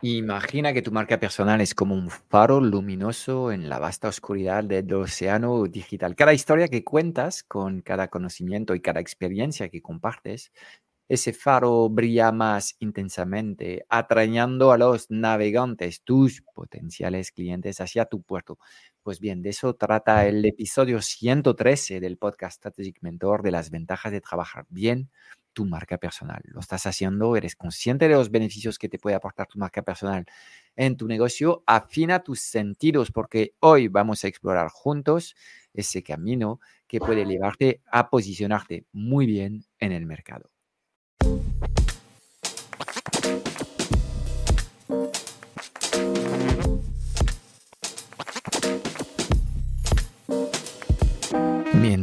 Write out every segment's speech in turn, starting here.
Imagina que tu marca personal es como un faro luminoso en la vasta oscuridad del océano digital. Cada historia que cuentas, con cada conocimiento y cada experiencia que compartes, ese faro brilla más intensamente, atrañando a los navegantes, tus potenciales clientes, hacia tu puerto. Pues bien, de eso trata el episodio 113 del podcast Strategic Mentor de las ventajas de trabajar bien tu marca personal. Lo estás haciendo, eres consciente de los beneficios que te puede aportar tu marca personal en tu negocio. Afina tus sentidos porque hoy vamos a explorar juntos ese camino que puede llevarte a posicionarte muy bien en el mercado.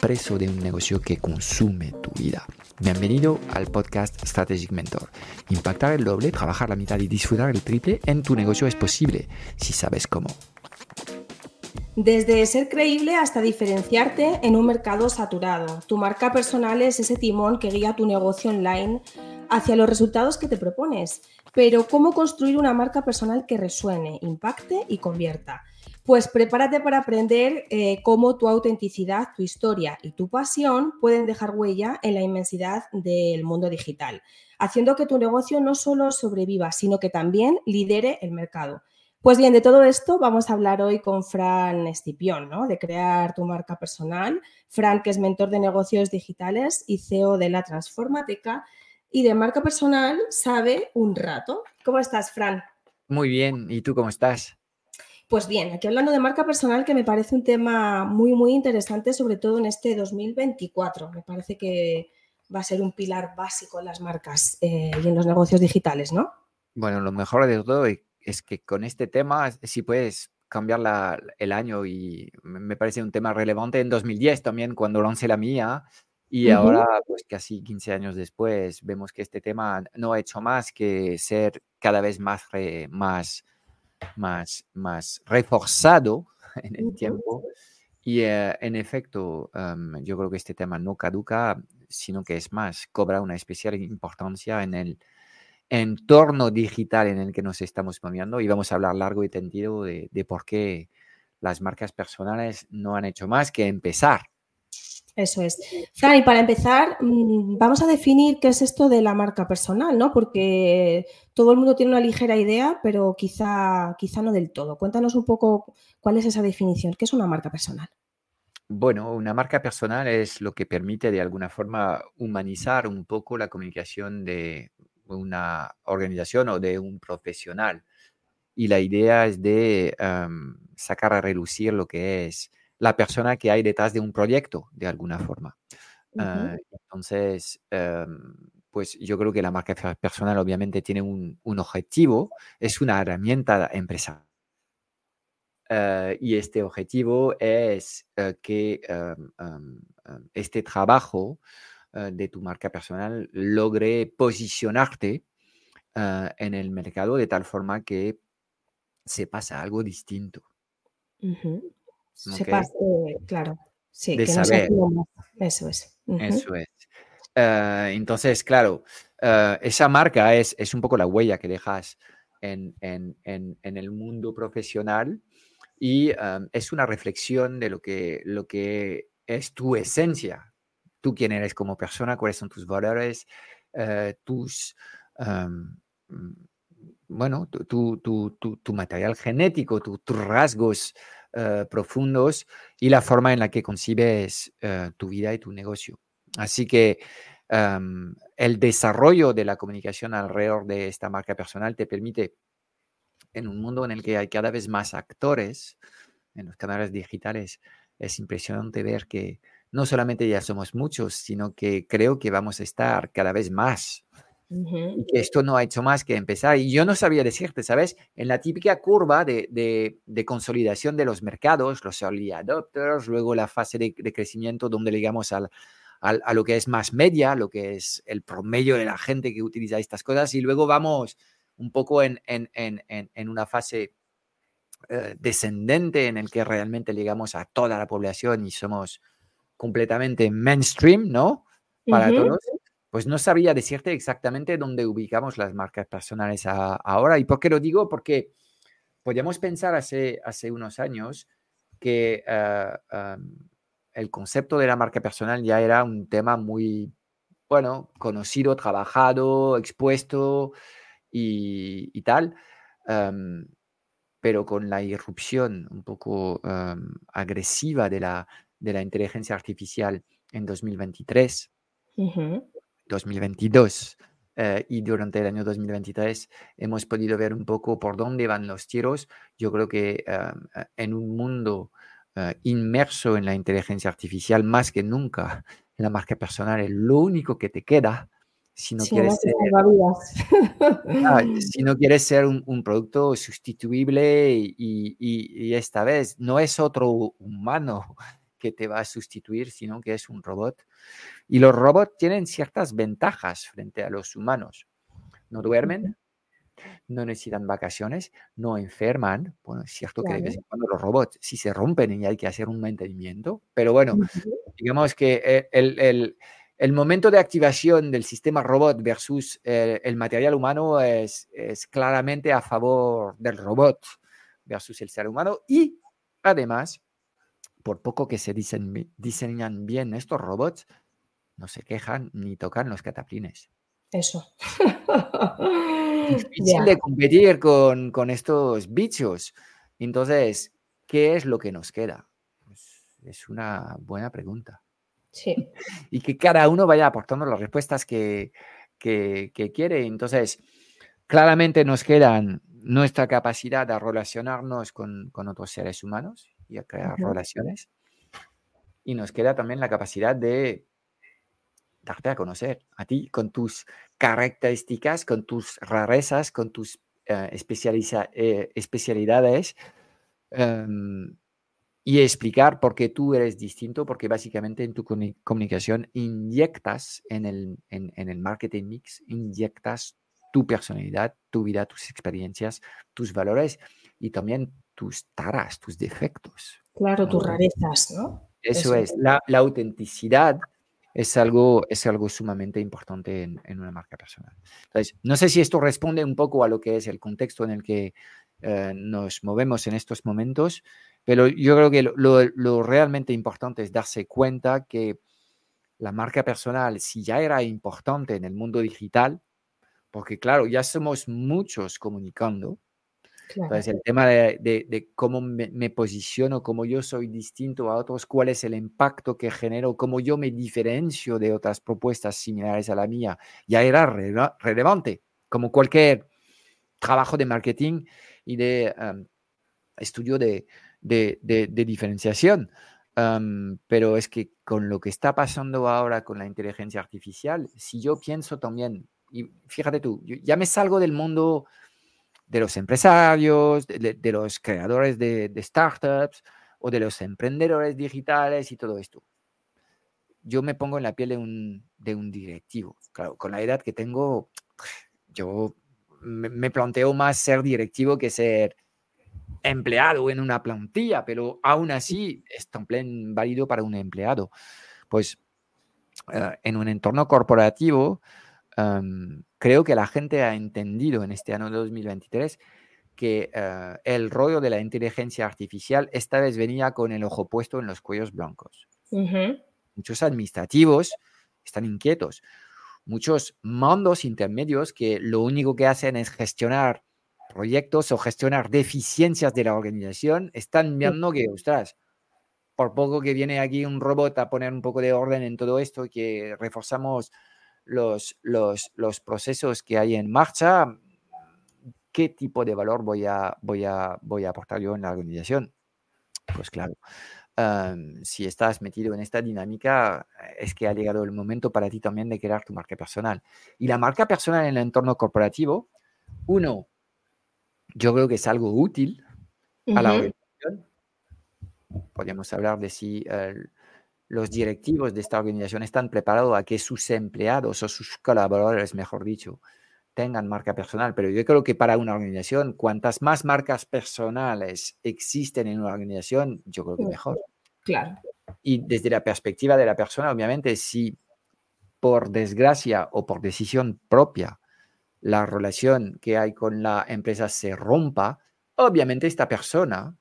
preso de un negocio que consume tu vida. Bienvenido al podcast Strategic Mentor. Impactar el doble, trabajar la mitad y disfrutar el triple en tu negocio es posible si sabes cómo. Desde ser creíble hasta diferenciarte en un mercado saturado. Tu marca personal es ese timón que guía tu negocio online hacia los resultados que te propones. Pero ¿cómo construir una marca personal que resuene, impacte y convierta? Pues prepárate para aprender eh, cómo tu autenticidad, tu historia y tu pasión pueden dejar huella en la inmensidad del mundo digital, haciendo que tu negocio no solo sobreviva, sino que también lidere el mercado. Pues bien, de todo esto vamos a hablar hoy con Fran Estipión, ¿no? De crear tu marca personal. Fran, que es mentor de negocios digitales y CEO de la Transformateca y de marca personal, sabe un rato. ¿Cómo estás, Fran? Muy bien. ¿Y tú cómo estás? Pues bien, aquí hablando de marca personal, que me parece un tema muy, muy interesante, sobre todo en este 2024. Me parece que va a ser un pilar básico en las marcas eh, y en los negocios digitales, ¿no? Bueno, lo mejor de todo es que con este tema, si puedes cambiar el año y me parece un tema relevante en 2010 también cuando lancé la mía y ahora pues casi 15 años después vemos que este tema no ha hecho más que ser cada vez más, más, más, más reforzado en el tiempo y eh, en efecto yo creo que este tema no caduca sino que es más, cobra una especial importancia en el entorno digital en el que nos estamos moviendo y vamos a hablar largo y tendido de, por qué las marcas personales no han hecho más que empezar. Eso es. Fran, y para empezar, mm, vamos a definir qué es esto de la marca personal, ¿no? Porque todo el mundo tiene una ligera idea, pero quizá, quizá no del todo. Cuéntanos un poco cuál es esa definición. ¿Qué es una marca personal? Bueno, una marca personal es lo que permite de alguna forma humanizar un poco la comunicación de, una organización o de un profesional. Y la idea es de sacar a relucir lo que es la persona que hay detrás de un proyecto, de alguna forma. Ah, entonces, pues yo creo que la marca personal obviamente tiene un, objetivo, es una herramienta empresarial. Ah, y este objetivo es ah, que este trabajo eh, de tu marca personal logre posicionarte eh, en el mercado de tal forma que se pasa algo distinto. Se pasa, claro. Sí, de saber. Eso es. Eso es. Eh, entonces, claro, esa marca es, es, un poco la huella que dejas en, en, en, en el mundo profesional y es una reflexión de lo que, lo que es tu esencia tú quién eres como persona, cuáles son tus valores, tus, mm, bueno, tu, tu, material genético, tus rasgos eh, profundos y la forma en la que concibes eh, tu vida y tu negocio. Así que el desarrollo de la comunicación alrededor de esta marca personal te permite, en un mundo en el que hay cada vez más actores en los canales digitales, es impresionante ver que no solamente ya somos muchos, sino que creo que vamos a estar cada vez más. Y que esto no ha hecho más que empezar. Y yo no sabía decirte, ¿sabes? En la típica curva de, de, consolidación de los mercados, los early adopters, luego la fase de, crecimiento donde llegamos al, a lo que es más media, lo que es el promedio de la gente que utiliza estas cosas, y luego vamos un poco en, en, en, en una fase eh, descendente en el que realmente llegamos a toda la población y somos completamente mainstream, ¿no? Para todos, pues no sabría decirte exactamente dónde ubicamos las marcas personales ahora. ¿Y por qué lo digo? Porque podíamos pensar hace, unos años que eh, el concepto de la marca personal ya era un tema muy, bueno, conocido, trabajado, expuesto y, tal pero con la irrupción un poco agresiva de la, de la inteligencia artificial en 2023, 2022 eh, y durante el año 2023 hemos podido ver un poco por dónde van los tiros. Yo creo que en un mundo eh, inmerso en la inteligencia artificial, más que nunca, la marca personal es lo único que te queda si no, quieres, ser, ah, si no quieres ser un, producto sustituible y, esta vez no es otro humano que te va a sustituir, sino que es un robot. Y los robots tienen ciertas ventajas frente a los humanos. No duermen, no necesitan vacaciones, no enferman. Bueno, es cierto que de vez en cuando los robots sí se rompen y hay que hacer un mantenimiento, pero bueno, digamos que eh, el el momento de activación del sistema robot versus eh, el material humano es, claramente a favor del robot versus el ser humano y además, por poco que se diseñan bien estos robots, no se quejan ni tocan los cataplines. Eso. Difícil de competir con, con, estos bichos. Entonces, ¿qué es lo que nos queda? Pues es una buena pregunta. y que cada uno vaya aportando las respuestas que, que, quiere. Entonces, claramente nos quedan nuestra capacidad de relacionarnos con, con otros seres humanos y a crear relaciones. Y nos queda también la capacidad de darte a conocer a ti con tus características, con tus rarezas, con tus eh, eh, especialidades. Em, y explicar por qué tú eres distinto, porque básicamente en tu comunicación inyectas en el, en, el marketing mix, inyectas tu personalidad, tu vida, tus experiencias, tus valores y también tus taras, tus defectos. Claro, tus rarezas, ¿no? Eso, es, la, la, autenticidad es algo, es algo sumamente importante en, en, una marca personal. Entonces, no sé si esto responde un poco a lo que es el contexto en el que eh, nos movemos en estos momentos, pero yo creo que lo, realmente importante es darse cuenta que la marca personal, si ya era importante en el mundo digital, porque claro, ya somos muchos comunicando, entonces el tema de, cómo me, posiciono, cómo yo soy distinto a otros, cuál es el impacto que genero, cómo yo me diferencio de otras propuestas similares a la mía, ya era relevante, como cualquier trabajo de marketing y de estudio de, de, diferenciación. pero es que con lo que está pasando ahora con la inteligencia artificial, si yo pienso también, y fíjate tú, ya me salgo del mundo de los empresarios, de, los creadores de, startups o de los emprendedores digitales y todo esto. Yo me pongo en la piel de un, de un directivo. Claro, con la edad que tengo, yo me, planteo más ser directivo que ser empleado en una plantilla, pero aún así es también válido para un empleado. Pues eh, en un entorno corporativo, em, creo que la gente ha entendido en este año 2023 que eh, el rollo de la inteligencia artificial esta vez venía con el ojo puesto en los cuellos blancos. Muchos administrativos están inquietos. Muchos mandos intermedios que lo único que hacen es gestionar proyectos o gestionar deficiencias de la organización, están viendo que, ostras, por poco que viene aquí un robot a poner un poco de orden en todo esto, que reforzamos los, los, los procesos que hay en marcha, ¿qué tipo de valor voy a, voy a, voy a aportar yo en la organización? Pues claro, si estás metido en esta dinámica, es que ha llegado el momento para ti también de crear tu marca personal. Y la marca personal en el entorno corporativo, uno, yo creo que es algo útil a la organización. Podríamos hablar de si los directivos de esta organización están preparados a que sus empleados o sus colaboradores, mejor dicho, tengan marca personal, pero yo creo que para una organización, cuantas más marcas personales existen en una organización, yo creo que mejor. Claro. Y desde la perspectiva de la persona, obviamente, si por desgracia o por decisión propia la relación que hay con la empresa se rompa, obviamente esta persona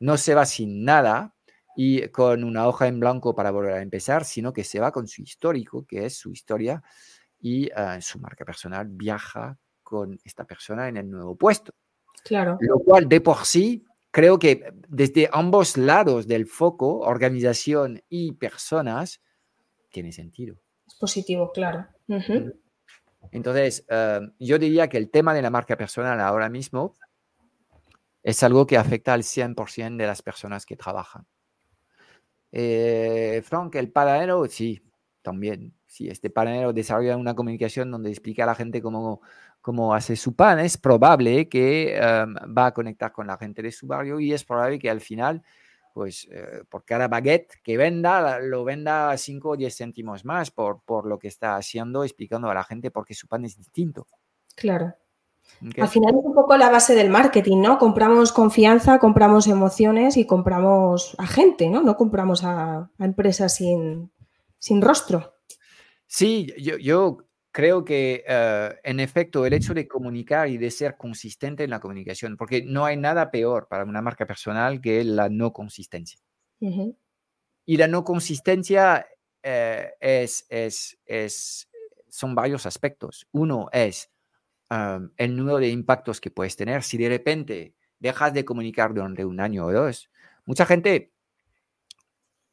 no se va sin nada y con una hoja en blanco para volver a empezar, sino que se va con su histórico, que es su historia y uh, su marca personal viaja con esta persona en el nuevo puesto. Claro. Lo cual de por sí creo que desde ambos lados del foco, organización y personas, tiene sentido. Es positivo, claro. Uh -huh. Entonces, uh, yo diría que el tema de la marca personal ahora mismo es algo que afecta al 100% de las personas que trabajan. Eh, Frank, el paradero, sí, también si este panero desarrolla una comunicación donde explica a la gente cómo, cómo hace su pan, es probable que um, va a conectar con la gente de su barrio y es probable que al final, pues eh, por cada baguette que venda, lo venda 5 o 10 céntimos más por, por lo que está haciendo, explicando a la gente por qué su pan es distinto. Claro. Okay. Al final es un poco la base del marketing, ¿no? Compramos confianza, compramos emociones y compramos a gente, ¿no? No compramos a, a empresas sin, sin rostro. Sí, yo, yo creo que uh, en efecto el hecho de comunicar y de ser consistente en la comunicación, porque no hay nada peor para una marca personal que la no consistencia. Uh -huh. Y la no consistencia uh, es, es, es, son varios aspectos. Uno es um, el número de impactos que puedes tener. Si de repente dejas de comunicar durante un año o dos, mucha gente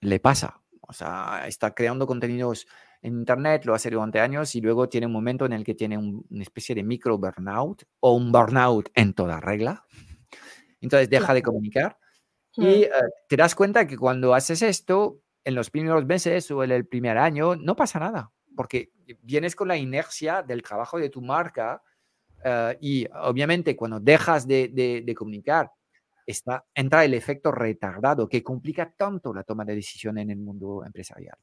le pasa. O sea, está creando contenidos en Internet, lo hace durante años y luego tiene un momento en el que tiene un, una especie de micro burnout o un burnout en toda regla. Entonces deja de comunicar y uh, te das cuenta que cuando haces esto, en los primeros meses o en el primer año, no pasa nada, porque vienes con la inercia del trabajo de tu marca uh, y obviamente cuando dejas de, de, de comunicar, está, entra el efecto retardado que complica tanto la toma de decisión en el mundo empresarial.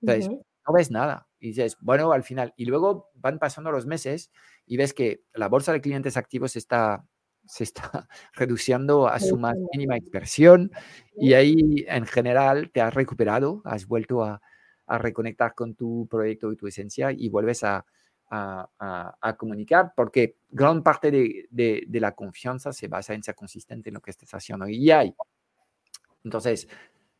Entonces, uh -huh no ves nada. Y dices, bueno, al final, y luego van pasando los meses y ves que la bolsa de clientes activos está, se está reduciendo a su más mínima expresión y ahí en general te has recuperado, has vuelto a, a reconectar con tu proyecto y tu esencia y vuelves a, a, a, a, comunicar, porque gran parte de, de, de, la confianza se basa en ser consistente en lo que estás haciendo. Y hay. Entonces,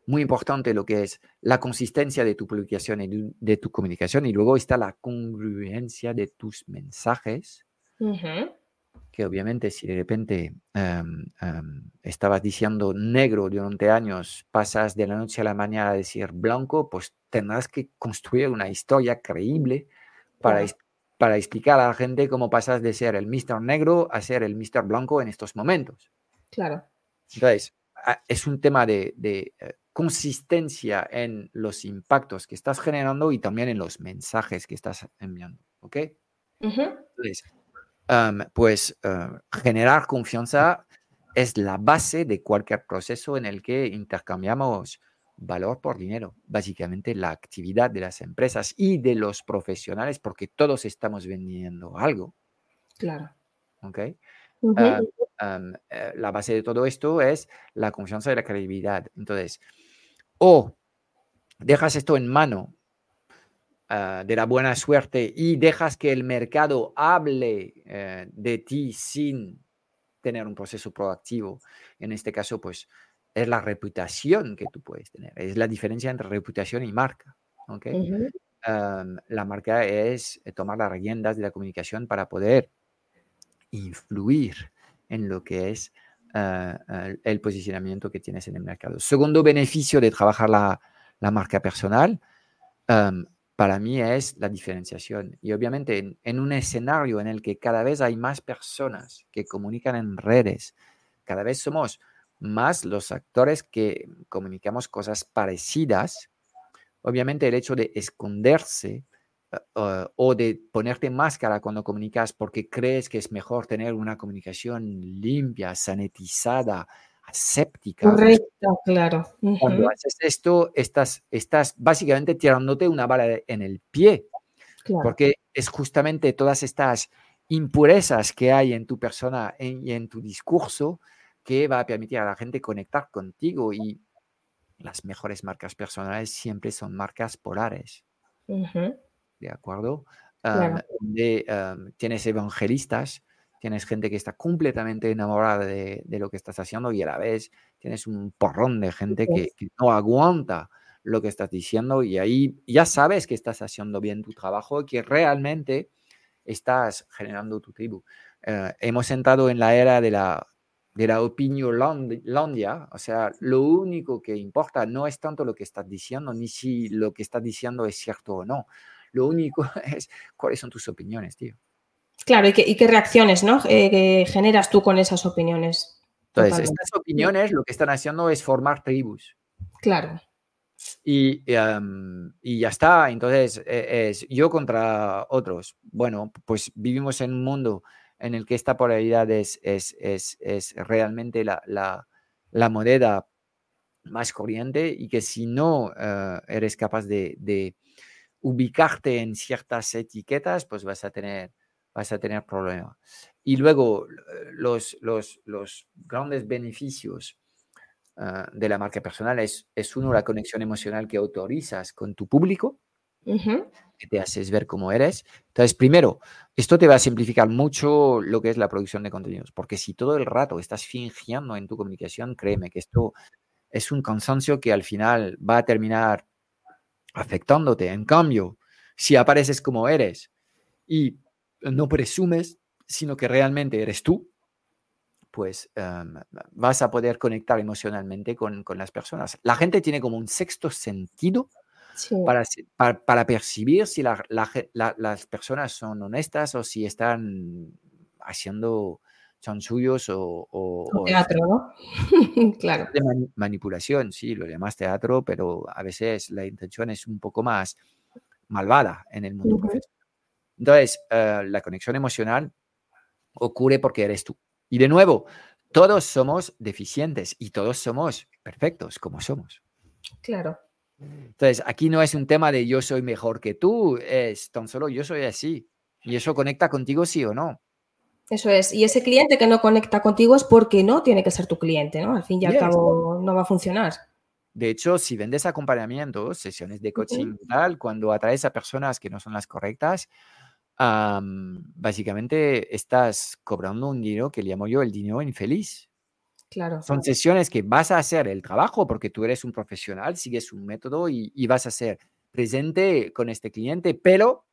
muy importante lo que es la consistencia de tu publicación y de tu comunicación y luego está la congruencia de tus mensajes. Uh -huh. Que obviamente si de repente um, um, estabas diciendo negro durante años, pasas de la noche a la mañana a decir blanco, pues tendrás que construir una historia creíble para. Para explicar a la gente cómo pasas de ser el Mr. Negro a ser el Mr. Blanco en estos momentos. Claro. Entonces, es un tema de, de uh, consistencia en los impactos que estás generando y también en los mensajes que estás enviando. ¿Ok? Uh -huh. Entonces, um, pues uh, generar confianza es la base de cualquier proceso en el que intercambiamos valor por dinero. Básicamente la actividad de las empresas y de los profesionales, porque todos estamos vendiendo algo. Claro. ¿Ok? Uh -huh. uh, um, la base de todo esto es la confianza y la credibilidad. Entonces, o dejas esto en mano uh, de la buena suerte y dejas que el mercado hable uh, de ti sin tener un proceso proactivo. En este caso, pues es la reputación que tú puedes tener. Es la diferencia entre reputación y marca. ¿okay? Uh -huh. um, la marca es tomar las riendas de la comunicación para poder influir en lo que es uh, el posicionamiento que tienes en el mercado. Segundo beneficio de trabajar la, la marca personal, um, para mí es la diferenciación. Y obviamente en, en, un escenario en el que cada vez hay más personas que comunican en redes, cada vez somos más los actores que comunicamos cosas parecidas. Obviamente el hecho de esconderse uh, o de ponerte máscara cuando comunicas porque crees que es mejor tener una comunicación limpia, sanitizada, aséptica. Correcto, claro. Cuando haces esto, estás, estás básicamente tirándote una bala en el pie, porque es justamente todas estas impurezas que hay en tu persona y en tu discurso que va a permitir a la gente conectar contigo y las mejores marcas personales siempre son marcas polares. ¿De acuerdo? tienes evangelistas, tienes gente que está completamente enamorada de, lo que estás haciendo y a la vez tienes un porrón de gente que, no aguanta lo que estás diciendo y ahí ya sabes que estás haciendo bien tu trabajo y que realmente estás generando tu tribu. Eh, hemos entrado en la era de la, de la opinión londia, o sea, lo único que importa no es tanto lo que estás diciendo, ni si lo que estás diciendo es cierto o no. Lo único es cuáles son tus opiniones, tío. Claro, y qué, reacciones ¿no? Eh, generas tú con esas opiniones. Entonces, estas opiniones lo que están haciendo es formar tribus. Claro. Y, em, y ya está. Entonces, e, es yo contra otros. Bueno, pues vivimos en un mundo en el que esta polaridad es, es, es, es realmente la, la, la, moneda más corriente y que si no eh, eres capaz de, ubicarte en ciertas etiquetas, pues vas a tener, vas a tener problemas. Y luego, los, los, los grandes beneficios uh, de la marca personal es, es uno, la conexión emocional que autorizas con tu público, que te haces ver cómo eres. Entonces, primero, esto te va a simplificar mucho lo que es la producción de contenidos, porque si todo el rato estás fingiendo en tu comunicación, créeme que esto es un cansancio que al final va a terminar afectándote. En cambio, si apareces como eres y no presumes, sino que realmente eres tú, pues em, vas a poder conectar emocionalmente con, con, las personas. La gente tiene como un sexto sentido para, para, percibir si las personas son honestas o si están haciendo chanchullos o, o, teatro, ¿no? claro. De manipulación, sí, lo llamas teatro, pero a veces la intención es un poco más malvada en el mundo profesional. Entonces, eh, la conexión emocional ocurre porque eres tú. Y de nuevo, todos somos deficientes y todos somos perfectos como somos. Claro. Entonces, aquí no es un tema de yo soy mejor que tú, es tan solo yo soy así. Y eso conecta contigo sí o no. Eso es. Y ese cliente que no conecta contigo es porque no tiene que ser tu cliente, ¿no? Al fin y al cabo no va a funcionar. De hecho, si vendes acompañamientos, sesiones de coaching tal, cuando atraes a personas que no son las correctas, básicamente estás cobrando un dinero que le llamo yo el dinero infeliz. Claro. Son sesiones que vas a hacer el trabajo porque tú eres un profesional, sigues un método y, y vas a ser presente con este cliente, pero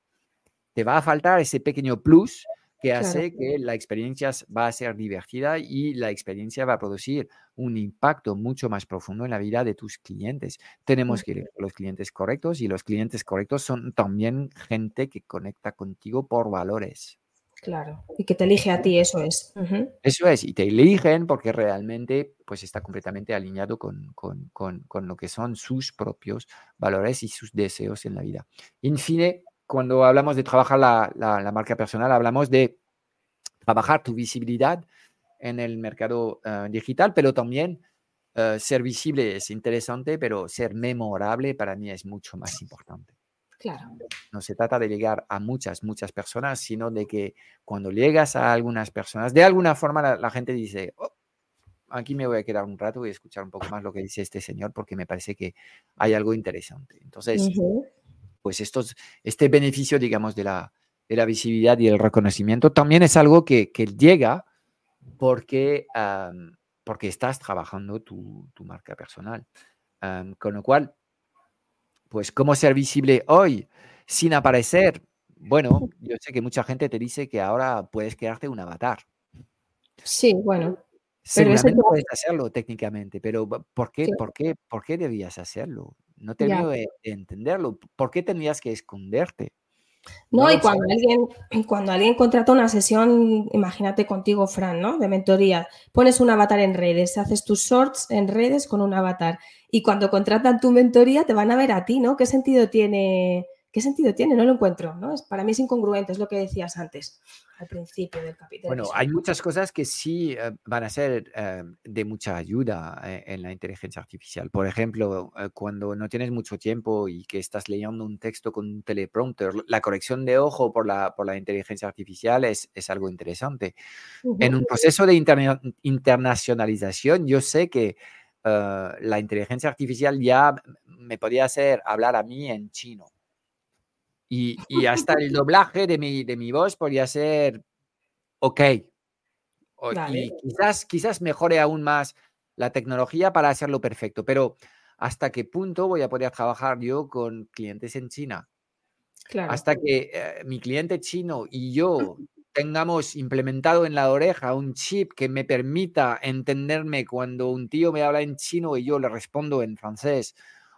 te va a faltar ese pequeño plus que hace que la experiencia va a ser divertida y la experiencia va a producir un impacto mucho más profundo en la vida de tus clientes. Tenemos que elegir los clientes correctos y los clientes correctos son también gente que conecta contigo por valores. Claro, y que te elige a ti, eso es. Eso es, y te eligen porque realmente pues está completamente alineado con, con, con, con, lo que son sus propios valores y sus deseos en la vida. En fin, cuando hablamos de trabajar la, marca personal, hablamos de trabajar tu visibilidad en el mercado eh, digital, pero también eh, ser visible es interesante, pero ser memorable para mí es mucho más importante. Claro. No se trata de llegar a muchas, muchas personas, sino de que cuando llegas a algunas personas, de alguna forma la, gente dice, oh, aquí me voy a quedar un rato y escuchar un poco más lo que dice este señor porque me parece que hay algo interesante. Entonces, pues estos, este beneficio, digamos, de la, de la visibilidad y el reconocimiento también es algo que, que llega porque, porque estás trabajando tu, tu marca personal. con lo cual, pues, ¿cómo ser visible hoy sin aparecer? Bueno, yo sé que mucha gente te dice que ahora puedes crearte un avatar. Sí, bueno. Seguramente puedes hacerlo técnicamente, pero ¿por qué, ¿por qué, por qué debías hacerlo? No termino de, entenderlo. ¿Por qué tendrías que esconderte? No, y cuando alguien, cuando alguien contrata una sesión, imagínate contigo, Fran, ¿no? De mentoría, pones un avatar en redes, haces tus shorts en redes con un avatar. Y cuando contratan tu mentoría, te van a ver a ti, ¿no? ¿Qué sentido tiene? ¿Qué sentido tiene? No lo encuentro, ¿no? Es, para mí es incongruente, es lo que decías antes al principio del capítulo. Bueno, hay muchas cosas que sí eh, van a ser eh, de mucha ayuda eh, en la inteligencia artificial. Por ejemplo, cuando no tienes mucho tiempo y que estás leyendo un texto con un teleprompter, la corrección de ojo por la, por la inteligencia artificial es, es algo interesante. En un proceso de internacionalización, yo sé que la inteligencia artificial ya me podía hacer hablar a mí en chino y, hasta el doblaje de mi, de mi voz podría ser ok. Y quizás, quizás mejore aún más la tecnología para hacerlo perfecto, pero ¿hasta qué punto voy a poder trabajar yo con clientes en China? Hasta que eh, mi cliente chino y yo tengamos implementado en la oreja un chip que me permita entenderme cuando un tío me habla en chino y yo le respondo en francés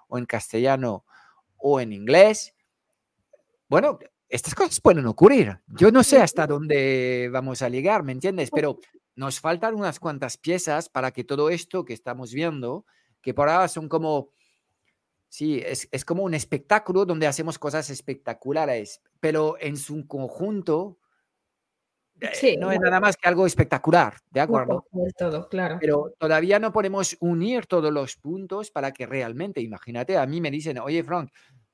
o en castellano o en inglés, bueno, estas cosas pueden ocurrir. Yo no sé hasta dónde vamos a llegar, ¿me entiendes? Pero nos faltan unas cuantas piezas para que todo esto que estamos viendo, que por ahora son como, sí, es, como un espectáculo donde hacemos cosas espectaculares, pero en su conjunto eh, no es nada más que algo espectacular, ¿de acuerdo? todo, claro. Pero todavía no podemos unir todos los puntos para que realmente, imagínate, a mí me dicen, oye, Frank,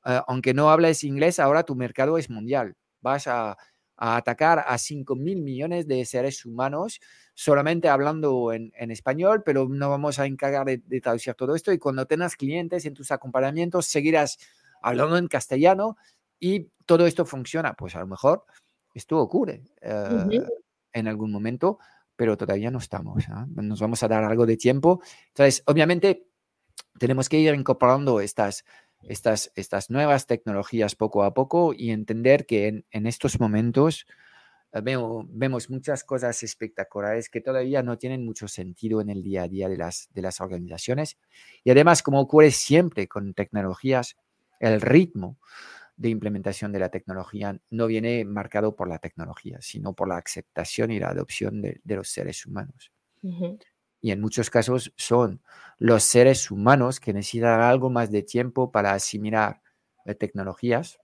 eh, aunque no hables inglés, ahora tu mercado es mundial. Vas a, atacar a 5 mil millones de seres humanos solamente hablando en, español, pero no vamos a encargar de, traducir todo esto. Y cuando tengas clientes en tus acompañamientos, seguirás hablando en castellano y todo esto funciona. Pues a lo mejor esto ocurre eh, en algún momento, pero todavía no estamos. ¿ah? Nos vamos a dar algo de tiempo. Entonces, obviamente, tenemos que ir incorporando estas estas, estas nuevas tecnologías poco a poco y entender que en, estos momentos eh, vemos muchas cosas espectaculares que todavía no tienen mucho sentido en el día a día de las, de las organizaciones. Y además, como ocurre siempre con tecnologías, el ritmo de implementación de la tecnología no viene marcado por la tecnología, sino por la aceptación y la adopción de, los seres humanos y en muchos casos son los seres humanos que necesitan algo más de tiempo para asimilar eh, tecnologías,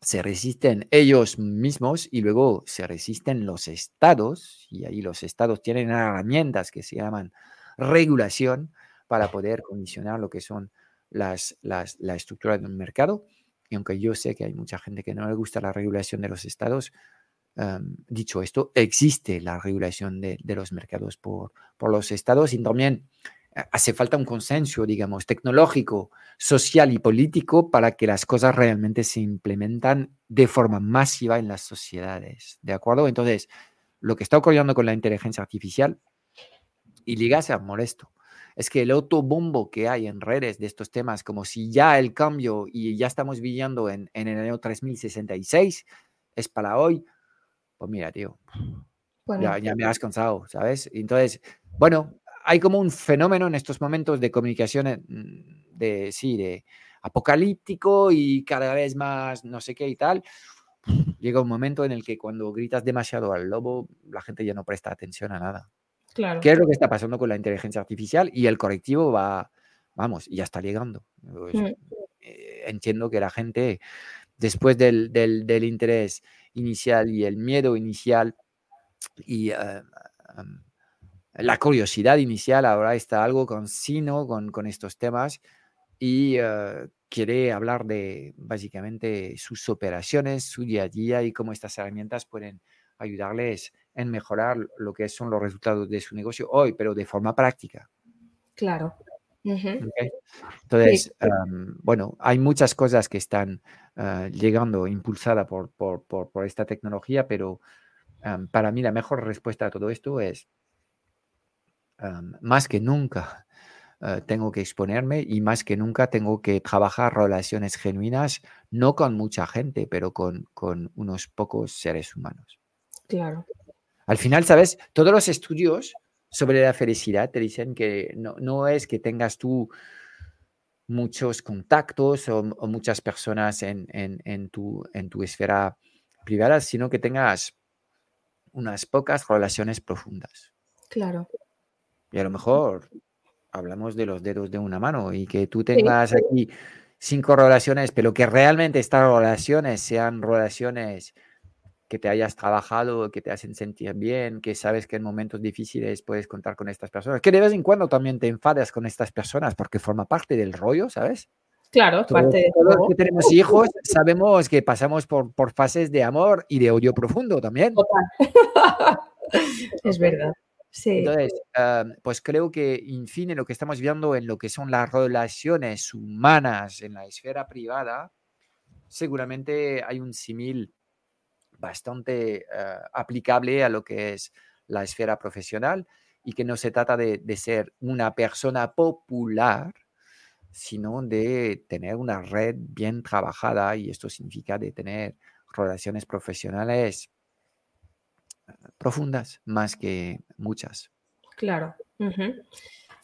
se resisten ellos mismos y luego se resisten los estados, y ahí los estados tienen herramientas que se llaman regulación para poder condicionar lo que son las, las, la estructura de un mercado. Y aunque yo sé que hay mucha gente que no le gusta la regulación de los estados, dicho esto, existe la regulación de, los mercados por, los estados y también eh, hace falta un consenso, digamos, tecnológico, social y político para que las cosas realmente se implementan de forma masiva en las sociedades. ¿De acuerdo? Entonces, lo que está ocurriendo con la inteligencia artificial, y liga a molesto, es que el autobombo que hay en redes de estos temas, como si ya el cambio y ya estamos viviendo en, en el año 3066, es para hoy, pues mira, tío, ya, ya, me has cansado, ¿sabes? Entonces, bueno, hay como un fenómeno en estos momentos de comunicación, mm, de, sí, de apocalíptico y cada vez más no sé qué y tal. Llega un momento en el que cuando gritas demasiado al lobo, la gente ya no presta atención a nada. Claro. ¿Qué es lo que está pasando con la inteligencia artificial? Y el correctivo va, vamos, ya está llegando. Pues, mm. eh, entiendo que la gente, después del, del, del interés inicial y el miedo inicial y eh, la curiosidad inicial ahora está algo consino con, con estos temas y eh, quiere hablar de básicamente sus operaciones, su día a día y cómo estas herramientas pueden ayudarles en mejorar lo que son los resultados de su negocio hoy, pero de forma práctica. Claro. Entonces, bueno, hay muchas cosas que están ah, llegando impulsada por, por, por, esta tecnología, pero para mí la mejor respuesta a todo esto es, más que nunca ah, tengo que exponerme y más que nunca tengo que trabajar relaciones genuinas, no con mucha gente, pero con, con unos pocos seres humanos. Claro. Al final, ¿sabes? Todos los estudios sobre la felicidad te dicen que no, no es que tengas tú muchos contactos o, muchas personas en, en, tu, en tu esfera privada, sino que tengas unas pocas relaciones profundas. Claro. Y a lo mejor hablamos de los dedos de una mano y que tú tengas aquí cinco relaciones, pero que realmente estas relaciones sean relaciones que te hayas trabajado, que te hacen sentir bien, que sabes que en momentos difíciles puedes contar con estas personas, que de vez en cuando también te enfadas con estas personas porque forma parte del rollo, ¿sabes? Claro, parte de todos los que tenemos hijos sabemos que pasamos por, por fases de amor y de odio profundo también. es verdad. Entonces, pues creo que, en fin, lo que estamos viendo en lo que son las relaciones humanas en la esfera privada, seguramente hay un símil bastante eh, aplicable a lo que es la esfera profesional y que no se trata de, ser una persona popular, sino de tener una red bien trabajada y esto significa de tener relaciones profesionales profundas más que muchas. Claro.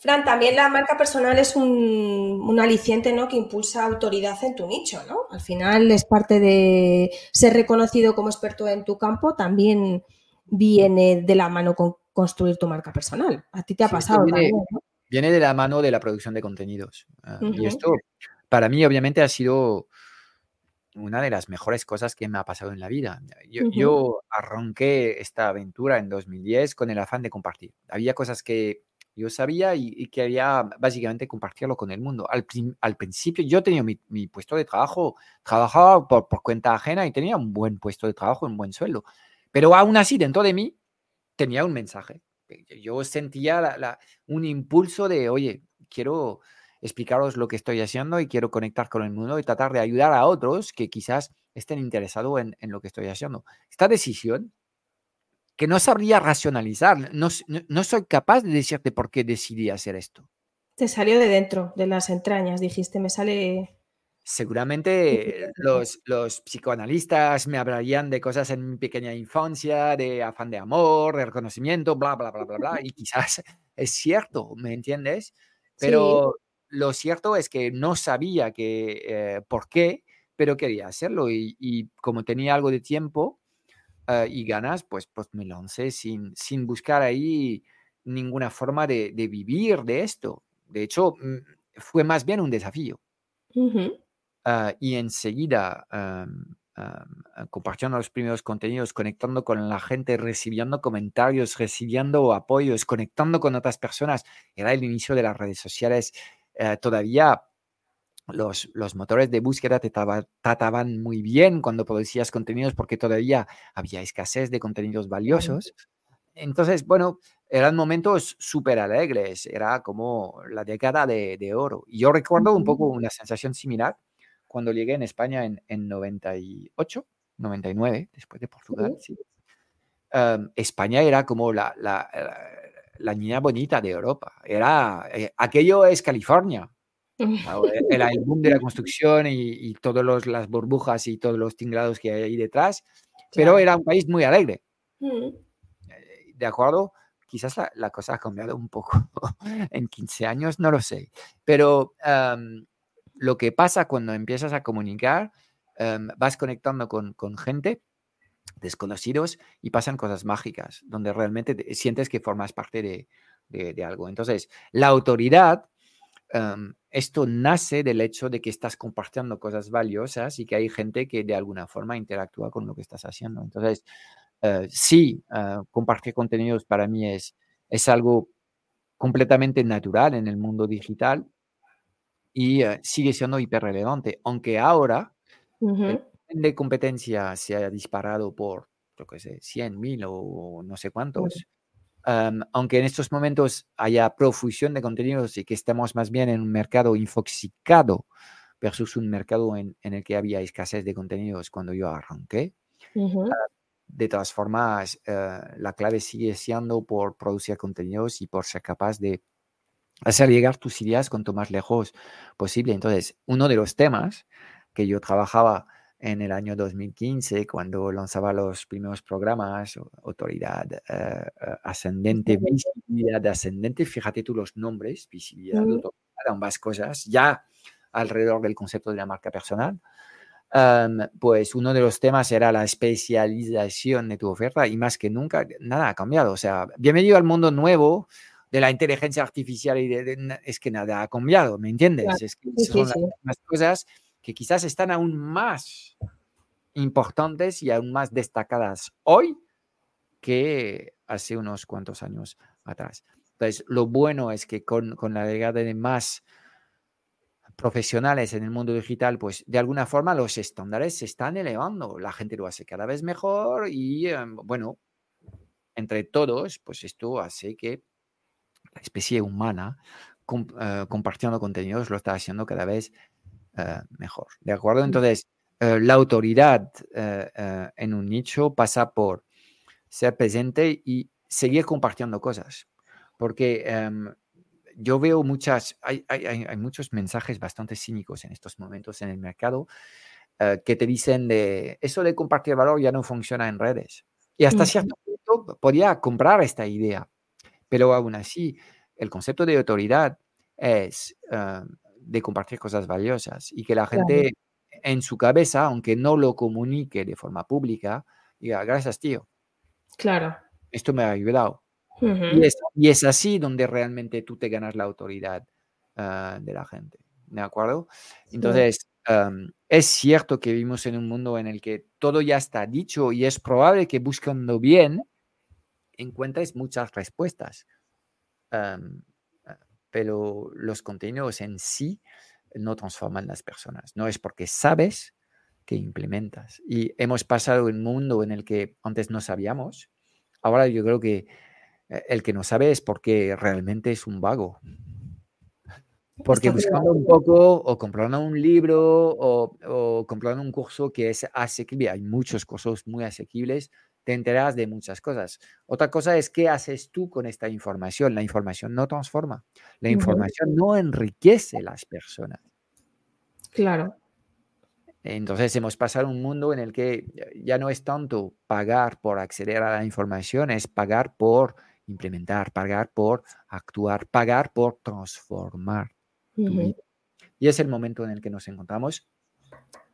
Fran, también la marca personal es un, aliciente ¿no? que impulsa autoridad en tu nicho, ¿no? Al final es parte de ser reconocido como experto en tu campo, también viene de la mano con construir tu marca personal. A ti te ha pasado viene, también, Viene de la mano de la producción de contenidos. Ah, y esto, para mí, obviamente, ha sido una de las mejores cosas que me ha pasado en la vida. Yo, arranqué esta aventura en 2010 con el afán de compartir. Había cosas que yo sabía y, quería básicamente compartirlo con el mundo. Al, principio yo tenía mi, puesto de trabajo, trabajaba por, por, cuenta ajena y tenía un buen puesto de trabajo, un buen sueldo. Pero aún así, dentro de mí, tenía un mensaje. Yo sentía un impulso de, oye, quiero explicaros lo que estoy haciendo y quiero conectar con el mundo y tratar de ayudar a otros que quizás estén interesados en, lo que estoy haciendo. Esta decisión, que no sabría racionalizar, no, no, soy capaz de decirte por qué decidí hacer esto. Te salió de dentro, de las entrañas, dijiste, me sale... Seguramente los, los psicoanalistas me hablarían de cosas en mi pequeña infancia, de afán de amor, de reconocimiento, bla, bla, bla, bla, bla, y quizás es cierto, ¿me entiendes? Pero lo cierto es que no sabía que, eh, por qué, pero quería hacerlo y, como tenía algo de tiempo eh, y ganas, pues, pues me lancé sin, sin buscar ahí ninguna forma de, vivir de esto. De hecho, mm, fue más bien un desafío. Ah, y enseguida, compartiendo los primeros contenidos, conectando con la gente, recibiendo comentarios, recibiendo apoyos, conectando con otras personas, era el inicio de las redes sociales eh, todavía los, los, motores de búsqueda te trataban muy bien cuando producías contenidos porque todavía había escasez de contenidos valiosos. Entonces, bueno, eran momentos súper alegres, era como la década de, de, oro. Y yo recuerdo un poco una sensación similar cuando llegué en España en, en 98, 99, después de Portugal. Em, España era como la, la la niña bonita de Europa. Era, eh, aquello es California. Era el boom de la construcción y, y todas las burbujas y todos los tinglados que hay ahí detrás, pero era un país muy alegre. Mm. Eh, ¿De acuerdo? Quizás la, cosa ha cambiado un poco en 15 años, no lo sé. Pero lo que pasa cuando empiezas a comunicar, vas conectando con, con gente desconocidos y pasan cosas mágicas, donde realmente sientes que formas parte de, algo. Entonces, la autoridad, em, esto nace del hecho de que estás compartiendo cosas valiosas y que hay gente que de alguna forma interactúa con lo que estás haciendo. Entonces, eh, sí, eh, compartir contenidos para mí es, es algo completamente natural en el mundo digital y eh, sigue siendo hiperrelevante, aunque ahora de competencia se haya disparado por, yo qué sé, 100 mil o no sé cuántos, aunque en estos momentos haya profusión de contenidos y que estemos más bien en un mercado infoxicado versus un mercado en, el que había escasez de contenidos cuando yo arranqué, ah, de todas formas, eh, la clave sigue siendo por producir contenidos y por ser capaz de hacer llegar tus ideas cuanto más lejos posible. Entonces, uno de los temas que yo trabajaba en el año 2015, cuando lanzaba los primeros programas, autoridad eh, eh, ascendente, visibilidad ascendente, fíjate tú los nombres, visibilidad, ambas cosas, ya alrededor del concepto de la marca personal. pues uno de los temas era la especialización de tu oferta y más que nunca nada ha cambiado. O sea, bienvenido al mundo nuevo de la inteligencia artificial y de, es que nada ha cambiado, ¿me entiendes? Es que son las cosas que quizás están aún más importantes y aún más destacadas hoy que hace unos cuantos años atrás. Entonces, lo bueno es que con, con la llegada de más profesionales en el mundo digital, pues de alguna forma los estándares se están elevando, la gente lo hace cada vez mejor y em, bueno, entre todos, pues esto hace que la especie humana eh, compartiendo contenidos lo está haciendo cada vez eh, mejor. ¿De acuerdo? Entonces, eh, la autoridad en un nicho pasa por ser presente y seguir compartiendo cosas. Porque em, yo veo muchas, hay, muchos mensajes bastante cínicos en estos momentos en el mercado que te dicen de eso de compartir valor ya no funciona en redes. Y hasta cierto punto podía comprar esta idea, pero aún así, el concepto de autoridad es ah, de compartir cosas valiosas y que la gente en su cabeza, aunque no lo comunique de forma pública, diga, gracias, tío. Claro. Esto me ha ayudado. y, es, así donde realmente tú te ganas la autoridad ah, de la gente. ¿De acuerdo? Entonces, es cierto que vivimos en un mundo en el que todo ya está dicho y es probable que buscando bien encuentres muchas respuestas. Pero los contenidos en sí no transforman las personas. No es porque sabes que implementas. Y hemos pasado un mundo en el que antes no sabíamos. Ahora yo creo que eh, el que no sabe es porque realmente es un vago. Porque buscando un poco o comprando un libro o, o comprando un curso que es asequible, hay muchos cursos muy asequibles, te enteras de muchas cosas. Otra cosa es qué haces tú con esta información. La información no transforma, la información no enriquece las personas. Claro. Entonces hemos pasado un mundo en el que ya no es tanto pagar por acceder a la información, es pagar por implementar, pagar por actuar, pagar por transformar Y es el momento en el que nos encontramos.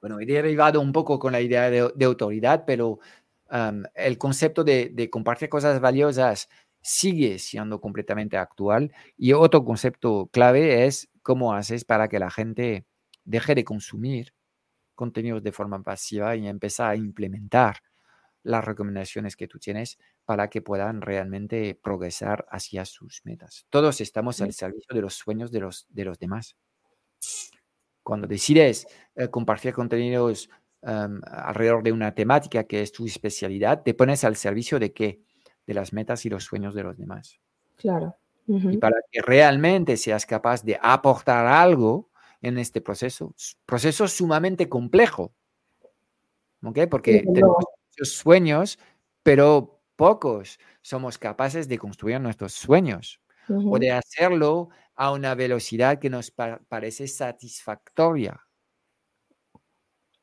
Bueno, he derivado un poco con la idea de autoridad, pero el concepto de, compartir cosas valiosas sigue siendo completamente actual. Y otro concepto clave es cómo haces para que la gente deje de consumir contenidos de forma pasiva y empiece a implementar las recomendaciones que tú tienes para que puedan realmente progresar hacia sus metas. Todos estamos al servicio de los sueños de los, de los demás. Cuando decides eh, compartir contenidos alrededor de una temática que es tu especialidad, te pones al servicio de qué? De las metas y los sueños de los demás. Claro. Y para que realmente seas capaz de aportar algo en este proceso, proceso sumamente complejo. ¿Ok? Porque tenemos muchos sueños, pero pocos somos capaces de construir nuestros sueños o de hacerlo a una velocidad que nos parece satisfactoria.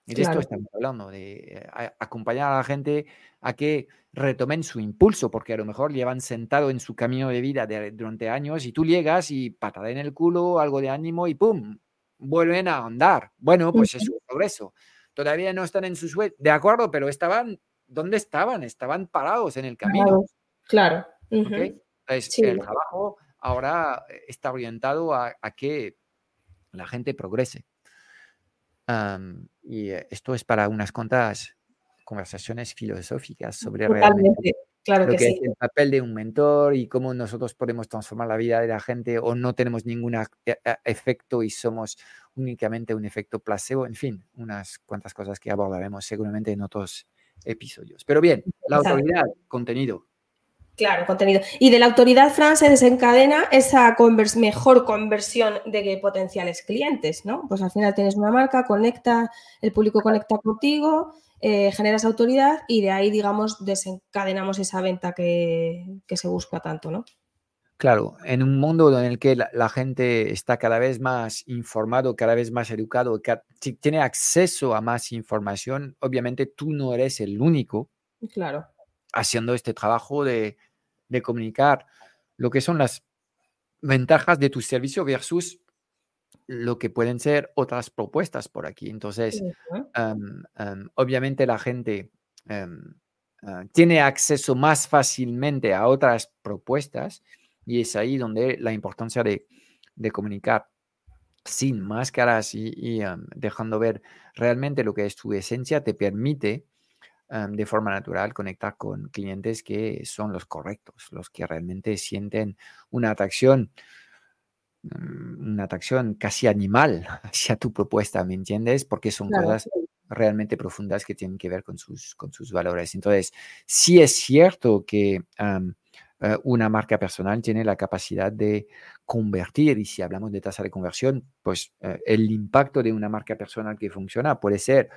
Y de esto estamos hablando, de eh, acompañar a la gente a que retomen su impulso, porque a lo mejor llevan sentado en su camino de vida durante años y tú llegas y patada en el culo, algo de ánimo y ¡pum! vuelven a andar. Bueno, pues es un progreso. Todavía no están en su sueño, de acuerdo, pero estaban, ¿dónde estaban? Estaban parados en el camino. Claro. Entonces, el trabajo ahora está orientado a que la gente progrese y eh, esto es para unas cuantas conversaciones filosóficas sobre realmente claro lo que, es el papel de un mentor y cómo nosotros podemos transformar la vida de la gente o no tenemos ningún e, efecto y somos únicamente un efecto placebo, en fin, unas cuantas cosas que abordaremos seguramente en otros episodios. Pero bien, la autoridad, contenido. Claro, contenido. Y de la autoridad, Fran, se desencadena esa mejor conversión de potenciales clientes, ¿no? Pues al final tienes una marca, conecta, el público conecta contigo, eh, generas autoridad y de ahí, digamos, desencadenamos esa venta que, se busca tanto, ¿no? Claro, en un mundo en el que la, gente está cada vez más informado, cada vez más educado, que tiene acceso a más información, obviamente tú no eres el único. Claro haciendo este trabajo de, comunicar lo que son las ventajas de tu servicio versus lo que pueden ser otras propuestas por aquí. Entonces, obviamente la gente ah, tiene acceso más fácilmente a otras propuestas y es ahí donde la importancia de, comunicar sin máscaras y, dejando ver realmente lo que es tu esencia te permite de forma natural conectar con clientes que son los correctos, los que realmente sienten una atracción Mm, una atracción casi animal hacia tu propuesta, ¿me entiendes? Porque son cosas realmente profundas que tienen que ver con sus, con sus valores. Entonces, sí es cierto que eh, una marca personal tiene la capacidad de convertir, y si hablamos de tasa de conversión, pues eh, el impacto de una marca personal que funciona puede ser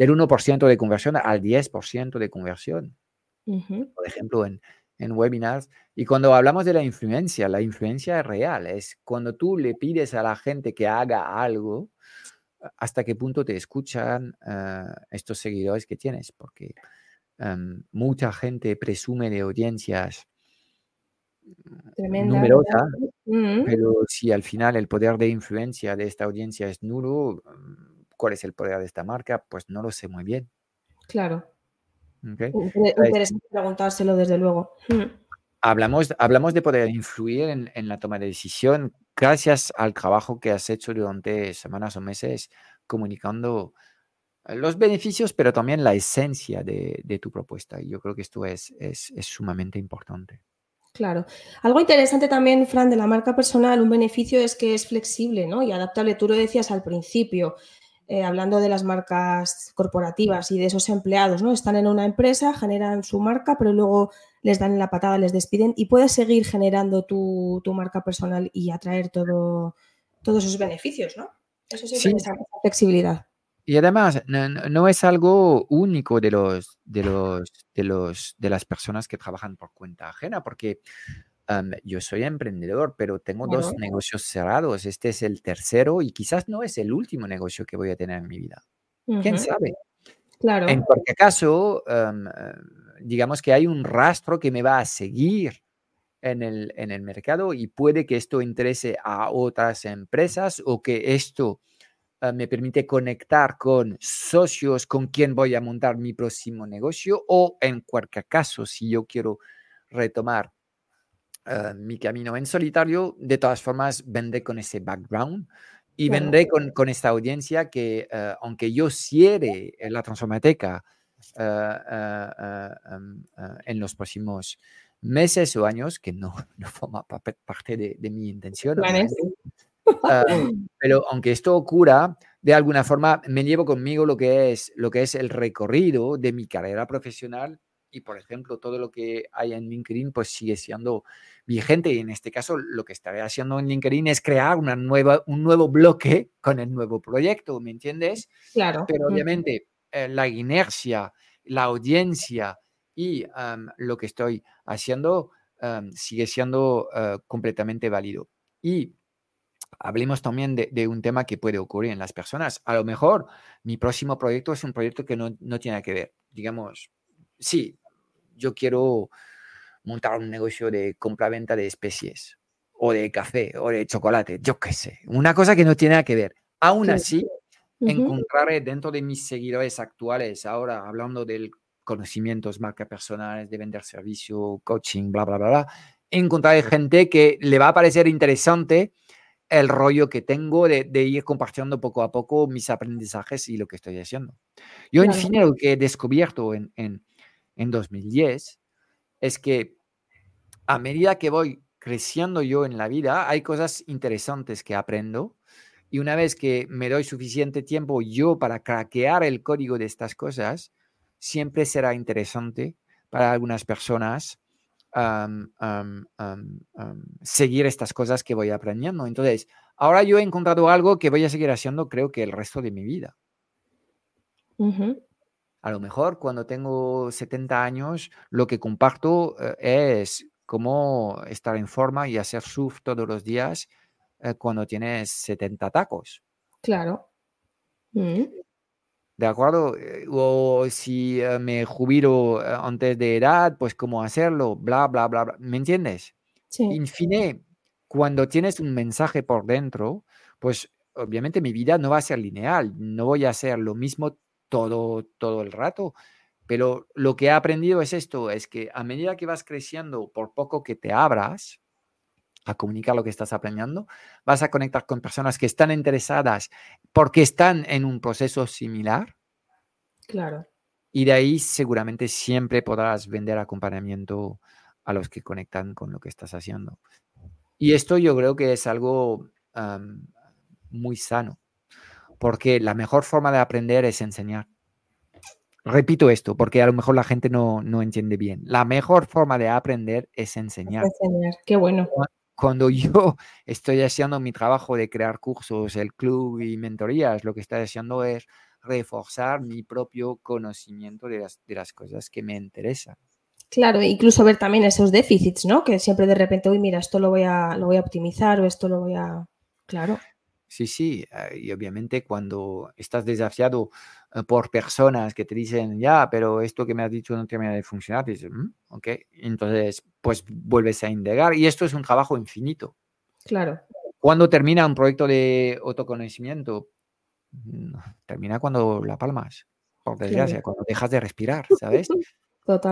del 1% de conversión al 10% de conversión. Por ejemplo, en, en webinars. Y cuando hablamos de la influencia, la influencia es real, es cuando tú le pides a la gente que haga algo, hasta qué punto te escuchan eh, estos seguidores que tienes, porque em, mucha gente presume de audiencias numerosas, pero si al final el poder de influencia de esta audiencia es nulo, mm, ¿cuál es el poder de esta marca? Pues no lo sé muy bien. Claro. Interesante preguntárselo, desde luego. Mm. Hablamos, hablamos de poder influir en, la toma de decisión gracias al trabajo que has hecho durante semanas o meses comunicando los beneficios, pero también la esencia de, tu propuesta. Y yo creo que esto es, es, es, sumamente importante. Claro. Algo interesante también, Fran, de la marca personal, un beneficio es que es flexible ¿no? y adaptable. Tú lo decías al principio. Eh, hablando de las marcas corporativas y de esos empleados, ¿no? Están en una empresa, generan su marca, pero luego les dan la patada, les despiden y puedes seguir generando tu, marca personal y atraer todo, todos esos beneficios, ¿no? Eso sí, es esa flexibilidad. Y además, no, es algo único de los, de los, de los, de las personas que trabajan por cuenta ajena, porque yo soy emprendedor, pero tengo dos negocios cerrados. Este es el tercero y quizás no es el último negocio que voy a tener en mi vida. ¿Quién sabe? Claro. En cualquier caso, digamos que hay un rastro que me va a seguir en el, en el mercado y puede que esto interese a otras empresas o que esto me permite conectar con socios con quien voy a montar mi próximo negocio o en cualquier caso, si yo quiero retomar eh, mi camino en solitario, de todas formas, vendré con ese background y vendré con, con, esta audiencia que, uh, aunque yo cierre la Transformateca uh, um, en los próximos meses o años, que no, no forma parte de, de mi intención, pero aunque esto ocurra, de alguna forma me llevo conmigo lo que es, lo que es el recorrido de mi carrera profesional y, por ejemplo, todo lo que hay en LinkedIn pues sigue siendo vigente y en este caso lo que estaré haciendo en LinkedIn es crear una nueva, un nuevo bloque con el nuevo proyecto, ¿me entiendes? Claro. Pero obviamente eh, la inercia, la audiencia y lo que estoy haciendo sigue siendo eh, completamente válido. Y hablemos también de, un tema que puede ocurrir en las personas. A lo mejor mi próximo proyecto es un proyecto que no, no tiene que ver, digamos, sí, yo quiero montar un negocio de compra-venta de especies o de café o de chocolate, yo qué sé, una cosa que no tiene nada que ver. Aún así, encontraré dentro de mis seguidores actuales, ahora hablando del conocimientos, marca personales, de vender servicio, coaching, bla, bla, bla, bla, encontraré gente que le va a parecer interesante el rollo que tengo de, ir compartiendo poco a poco mis aprendizajes y lo que estoy haciendo. Yo, en fin, lo que he descubierto en, en 2010 es que a medida que voy creciendo yo en la vida, hay cosas interesantes que aprendo. Y una vez que me doy suficiente tiempo yo para craquear el código de estas cosas, siempre será interesante para algunas personas seguir estas cosas que voy aprendiendo. Entonces, ahora yo he encontrado algo que voy a seguir haciendo, creo que el resto de mi vida. A lo mejor cuando tengo 70 años, lo que comparto eh, es cómo estar en forma y hacer surf todos los días eh, cuando tienes 70 tacos. Claro. Mm. ¿De acuerdo? Eh, o si me jubilo antes de edad, pues cómo hacerlo, bla, bla, bla, bla. ¿Me entiendes? Sí. En fin, cuando tienes un mensaje por dentro, pues obviamente mi vida no va a ser lineal, no voy a hacer lo mismo todo, todo el rato, pero lo que he aprendido es esto, es que a medida que vas creciendo, por poco que te abras a comunicar lo que estás aprendiendo, vas a conectar con personas que están interesadas porque están en un proceso similar. Claro. Y de ahí seguramente siempre podrás vender acompañamiento a los que conectan con lo que estás haciendo. Y esto yo creo que es algo muy sano, porque la mejor forma de aprender es enseñar. Repito esto, porque a lo mejor la gente no, no entiende bien. La mejor forma de aprender es enseñar. Enseñar, qué bueno. Cuando yo estoy haciendo mi trabajo de crear cursos, el club y mentorías, lo que estoy haciendo es reforzar mi propio conocimiento de las, de las cosas que me interesan. Claro, incluso ver también esos déficits, ¿no? Que siempre de repente, uy, mira, esto lo voy a, lo voy a optimizar o esto lo voy a. Claro. Sí, sí, eh, y obviamente cuando estás desafiado eh, por personas que te dicen, ya, pero esto que me has dicho no termina de funcionar, dices, mm, ok, entonces pues vuelves a indagar y esto es un trabajo infinito. Claro. Cuando termina un proyecto de autoconocimiento? Mm, termina cuando la palmas, por desgracia, cuando dejas de respirar, ¿sabes?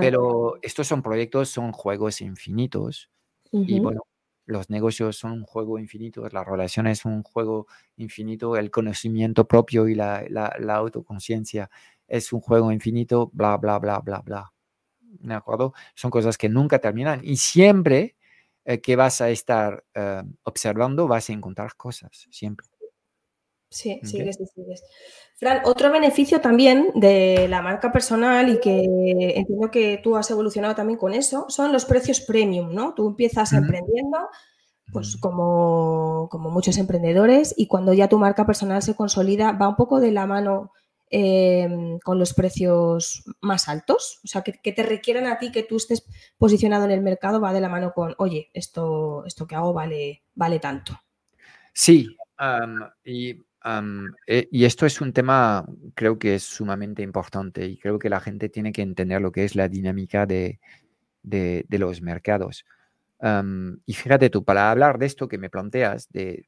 Pero estos son proyectos, son juegos infinitos. Y bueno, los negocios son un juego infinito, las relaciones son un juego infinito, el conocimiento propio y la, la, autoconciencia es un juego infinito, bla, bla, bla, bla, bla. ¿De acuerdo? Son cosas que nunca terminan y siempre eh, que vas a estar eh, observando vas a encontrar cosas, siempre. Sí, sigues y sigues. Fran, otro beneficio también de la marca personal y que entiendo que tú has evolucionado también con eso, son los precios premium, ¿no? Tú empiezas emprendiendo, pues como, como, muchos emprendedores, y cuando ya tu marca personal se consolida, va un poco de la mano em, con los precios más altos. O sea, que, te requieran a ti que tú estés posicionado en el mercado, va de la mano con, oye, esto, esto que hago vale, vale tanto. Sí, y eh, y esto es un tema, creo que es sumamente importante y creo que la gente tiene que entender lo que es la dinámica de, de, los mercados. y fíjate tú, para hablar de esto que me planteas, de,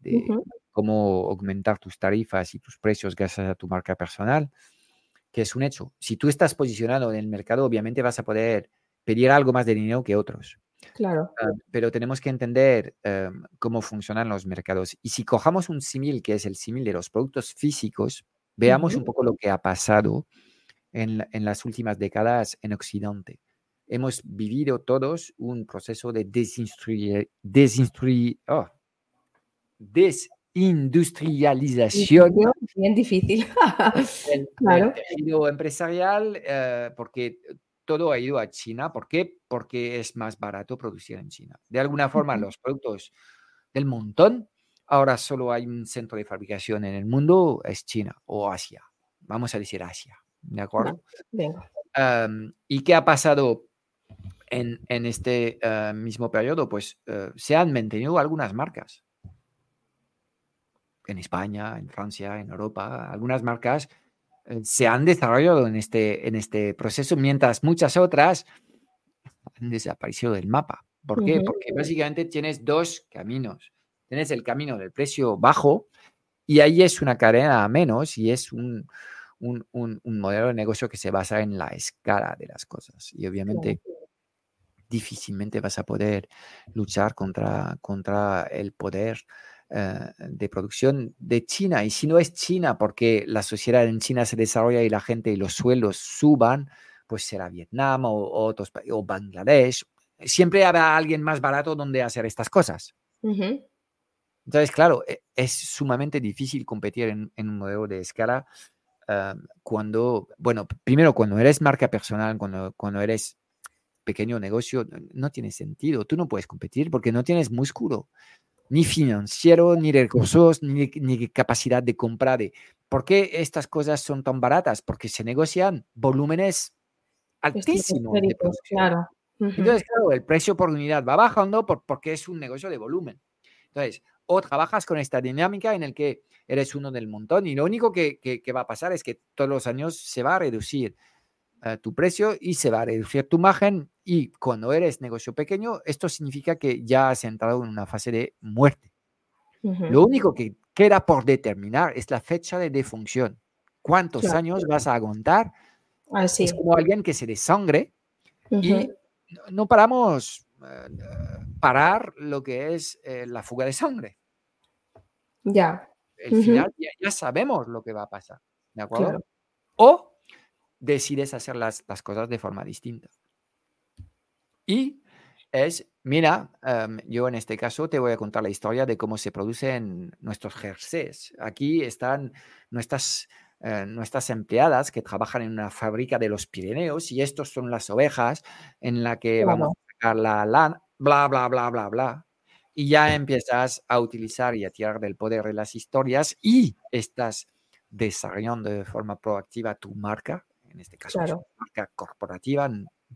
cómo aumentar tus tarifas y tus precios gracias a tu marca personal, que es un hecho. Si tú estás posicionado en el mercado, obviamente vas a poder pedir algo más de dinero que otros. Claro. Ah, pero tenemos que entender em, cómo funcionan los mercados. Y si cojamos un símil, que es el símil de los productos físicos, veamos un poco lo que ha pasado en, en, las últimas décadas en Occidente. Hemos vivido todos un proceso de oh, desindustrialización. Bien difícil. el, claro. tejido empresarial, eh, porque todo ha ido a China. ¿Por qué? Porque es más barato producir en China. De alguna forma, los productos del montón, ahora solo hay un centro de fabricación en el mundo, es China o Asia. Vamos a decir Asia, ¿de acuerdo? ¿Y qué ha pasado en, este eh, mismo periodo? Pues eh, se han mantenido algunas marcas. En España, en Francia, en Europa, algunas marcas se han desarrollado en este, en este proceso, mientras muchas otras han desaparecido del mapa. ¿Por qué? Porque básicamente tienes dos caminos. Tienes el camino del precio bajo y ahí es una cadena a menos y es un, un, modelo de negocio que se basa en la escala de las cosas. Y obviamente difícilmente vas a poder luchar contra, contra el poder eh, de producción de China. Y si no es China, porque la sociedad en China se desarrolla y la gente y los sueldos suban, pues será Vietnam o, otros o Bangladesh. Siempre habrá alguien más barato donde hacer estas cosas. Entonces, claro, e, es sumamente difícil competir en, un modelo de escala eh, cuando, bueno, primero cuando eres marca personal, cuando, cuando eres pequeño negocio, no tiene sentido. Tú no puedes competir porque no tienes músculo ni financiero, ni recursos, ni, ni capacidad de compra. De, ¿Por qué estas cosas son tan baratas? Porque se negocian volúmenes altísimos. De claro. Entonces, claro, el precio por unidad va bajando porque es un negocio de volumen. Entonces, o trabajas con esta dinámica en el que eres uno del montón y lo único que, que, va a pasar es que todos los años se va a reducir tu precio y se va a reducir tu margen y cuando eres negocio pequeño, esto significa que ya has entrado en una fase de muerte. Lo único que, queda por determinar es la fecha de defunción. ¿Cuántos años vas a aguantar? Así. Es como alguien que se desangre y no paramos eh, parar lo que es eh, la fuga de sangre. Ya. El final ya, sabemos lo que va a pasar. ¿De acuerdo? O decides hacer las, las, cosas de forma distinta. Y es, mira, em, yo en este caso te voy a contar la historia de cómo se producen nuestros jerseys. Aquí están nuestras eh, nuestras empleadas que trabajan en una fábrica de los Pirineos y estos son las ovejas en la que vamos a sacar la lana, bla, bla, bla, bla, bla. Y ya empiezas a utilizar y a tirar del poder de las historias y estás desarrollando de forma proactiva tu marca, en este caso marca corporativa,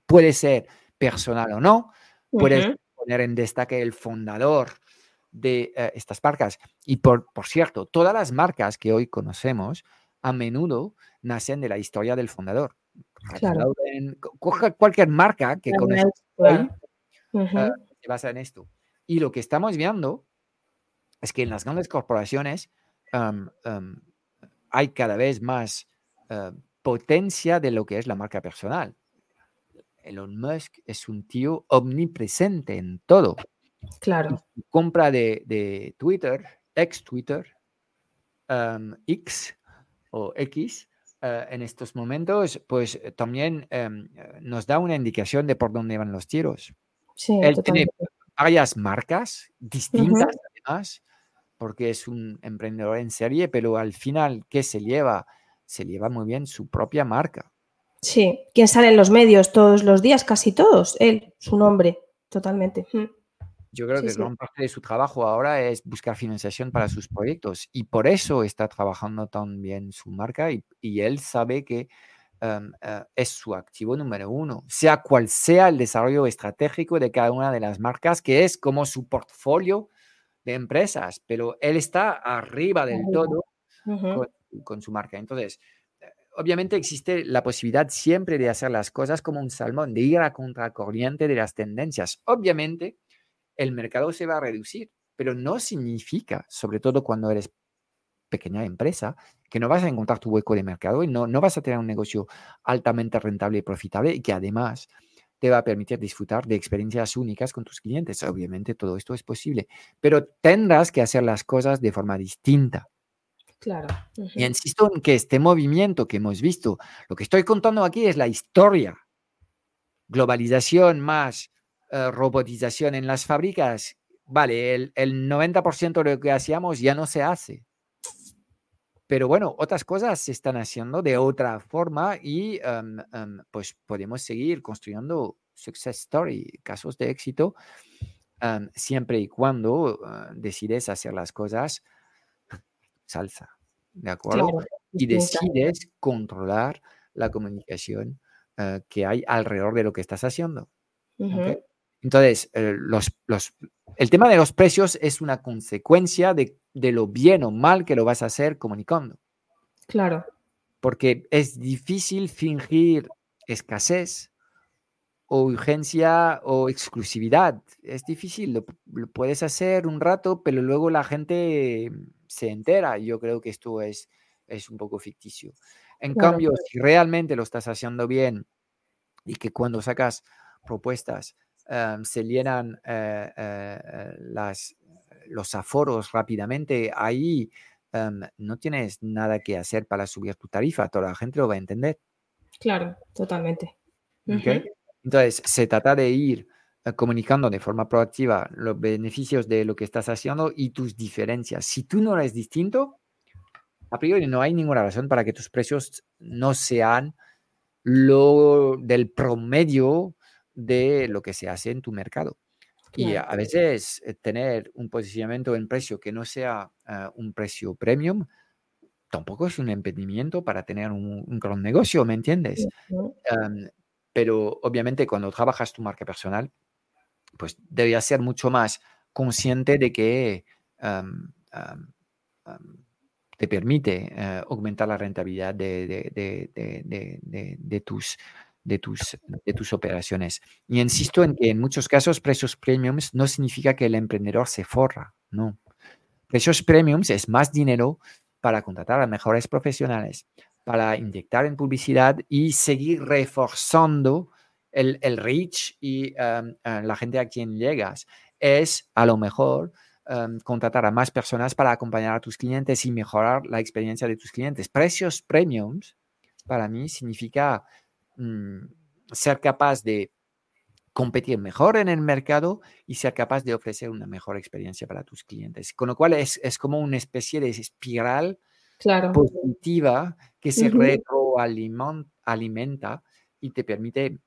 puede ser personal o no, puedes poner en destaque el fundador de eh, estas marcas. Y por, por cierto, todas las marcas que hoy conocemos a menudo nacen de la historia del fundador. cualquier marca que conoces hoy ah, se basa en esto. Y lo que estamos viendo es que en las grandes corporaciones hay cada vez más ah, potencia de lo que es la marca personal. Elon Musk es un tío omnipresente en todo. Claro. Compra de, Twitter, ex Twitter, X, o X eh, en estos momentos, pues eh, también em, eh, nos da una indicación de por dónde van los tiros. Sí, Él tiene varias marcas distintas, además, porque es un emprendedor en serie, pero al final, ¿qué se lleva? Se lleva muy bien su propia marca. Sí, ¿quién sale en los medios todos los días? Casi todos, él, su nombre, totalmente. Yo creo que gran parte de su trabajo ahora es buscar financiación para sus proyectos y por eso está trabajando tan bien su marca y, él sabe que em, eh, es su activo número uno, sea cual sea el desarrollo estratégico de cada una de las marcas, que es como su portfolio de empresas, pero él está arriba del todo con, su marca. Entonces, eh, obviamente existe la posibilidad siempre de hacer las cosas como un salmón, de ir a contracorriente de las tendencias. Obviamente, el mercado se va a reducir, pero no significa, sobre todo cuando eres pequeña empresa, que no vas a encontrar tu hueco de mercado y no, no vas a tener un negocio altamente rentable y profitable y que además te va a permitir disfrutar de experiencias únicas con tus clientes. Obviamente todo esto es posible, pero tendrás que hacer las cosas de forma distinta. Claro. Y insisto en que este movimiento que hemos visto, lo que estoy contando aquí es la historia. Globalización más eh, robotización en las fábricas, vale, el, el 90% de lo que hacíamos ya no se hace. Pero bueno, otras cosas se están haciendo de otra forma y em, em, pues podemos seguir construyendo success story, casos de éxito, em, siempre y cuando eh, decides hacer las cosas salsa, ¿de acuerdo? y decides controlar la comunicación eh, que hay alrededor de lo que estás haciendo. Entonces, eh, el tema de los precios es una consecuencia de, lo bien o mal que lo vas a hacer comunicando. Claro. Porque es difícil fingir escasez o urgencia o exclusividad. Es difícil, lo, puedes hacer un rato, pero luego la gente se entera. Yo creo que esto es, es un poco ficticio. En cambio, si realmente lo estás haciendo bien y que cuando sacas propuestas Em, se llenan eh, eh, las, los aforos rápidamente, ahí em, no tienes nada que hacer para subir tu tarifa, toda la gente lo va a entender. Claro, totalmente. Entonces, se trata de ir comunicando de forma proactiva los beneficios de lo que estás haciendo y tus diferencias. Si tú no eres distinto, a priori no hay ninguna razón para que tus precios no sean lo del promedio de lo que se hace en tu mercado. Y a veces eh, tener un posicionamiento en precio que no sea ah, un precio premium tampoco es un impedimento para tener un, gran negocio, ¿me entiendes? pero obviamente cuando trabajas tu marca personal, pues deberías ser mucho más consciente de que te permite eh, aumentar la rentabilidad de, de tus de tus, de tus operaciones. Y insisto en que en muchos casos precios premiums no significa que el emprendedor se forra, no. Precios premiums es más dinero para contratar a mejores profesionales, para inyectar en publicidad y seguir reforzando el, el reach y eh, la gente a quien llegas. Es a lo mejor em, contratar a más personas para acompañar a tus clientes y mejorar la experiencia de tus clientes. Precios premiums para mí significa mm, ser capaz de competir mejor en el mercado y ser capaz de ofrecer una mejor experiencia para tus clientes. Con lo cual es, es como una especie de espiral Claro. positiva que se Ujú. retroalimenta y te permite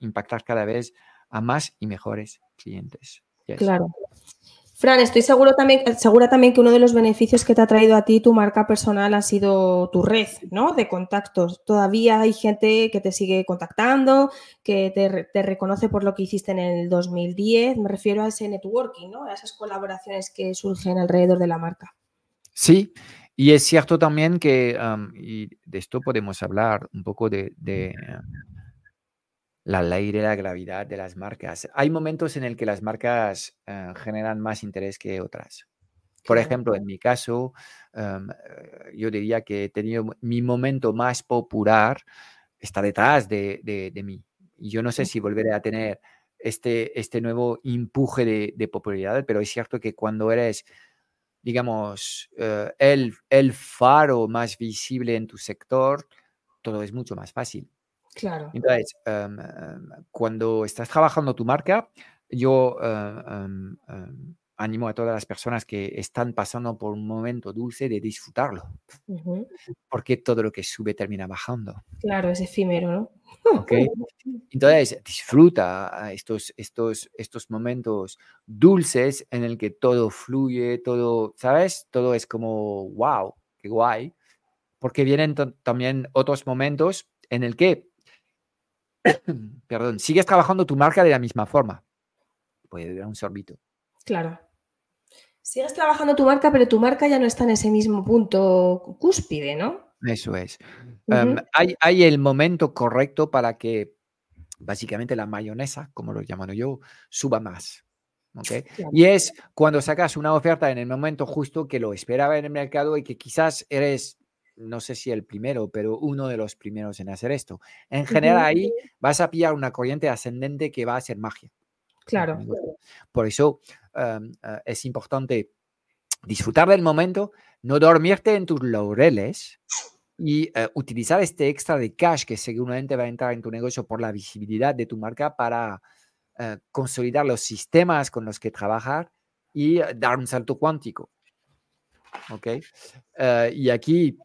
impactar cada vez a más y mejores clientes. Yes. Claro. Fran, estoy seguro también, segura también que uno de los beneficios que te ha traído a ti tu marca personal ha sido tu red, ¿no? De contactos. Todavía hay gente que te sigue contactando, que te, te reconoce por lo que hiciste en el 2010. Me refiero a ese networking, ¿no? A esas colaboraciones que surgen alrededor de la marca. Sí, y es cierto también que, am, y de esto podemos hablar un poco de, de, eh, la ley de la gravedad de las marcas. Hay momentos en el que las marcas eh, generan más interés que otras. Por ejemplo, en mi caso, eh, yo diría que he tenido mi momento más popular está detrás de, de- de mí. Y yo no sé si volveré a tener este, este nuevo empuje de, de popularidad, pero es cierto que cuando eres, digamos, eh, el, el faro más visible en tu sector, todo es mucho más fácil. Claro. Entonces, em, cuando estás trabajando tu marca, yo em, animo a todas las personas que están pasando por un momento dulce de disfrutarlo, porque todo lo que sube termina bajando. Claro, es efímero, ¿no? ¿ok? Entonces, disfruta estos, estos, estos momentos dulces en el que todo fluye, todo, ¿sabes? Todo es como, wow, qué guay. Porque vienen también otros momentos en el que, perdón, sigues trabajando tu marca de la misma forma. Puede dar un sorbito. Claro. Sigues trabajando tu marca, pero tu marca ya no está en ese mismo punto cúspide, ¿no? Eso es. Em, hay, hay el momento correcto para que básicamente la mayonesa, como lo llamo yo, suba más. ¿ok? Claro. Y es cuando sacas una oferta en el momento justo que lo esperaba en el mercado y que quizás eres, no sé si el primero, pero uno de los primeros en hacer esto. En general ahí vas a pillar una corriente ascendente que va a ser magia. Claro. Por eso em, eh, es importante disfrutar del momento, no dormirte en tus laureles y eh, utilizar este extra de cash que seguramente va a entrar en tu negocio por la visibilidad de tu marca para eh, consolidar los sistemas con los que trabajar y dar un salto cuántico. ¿ok? Y aquí,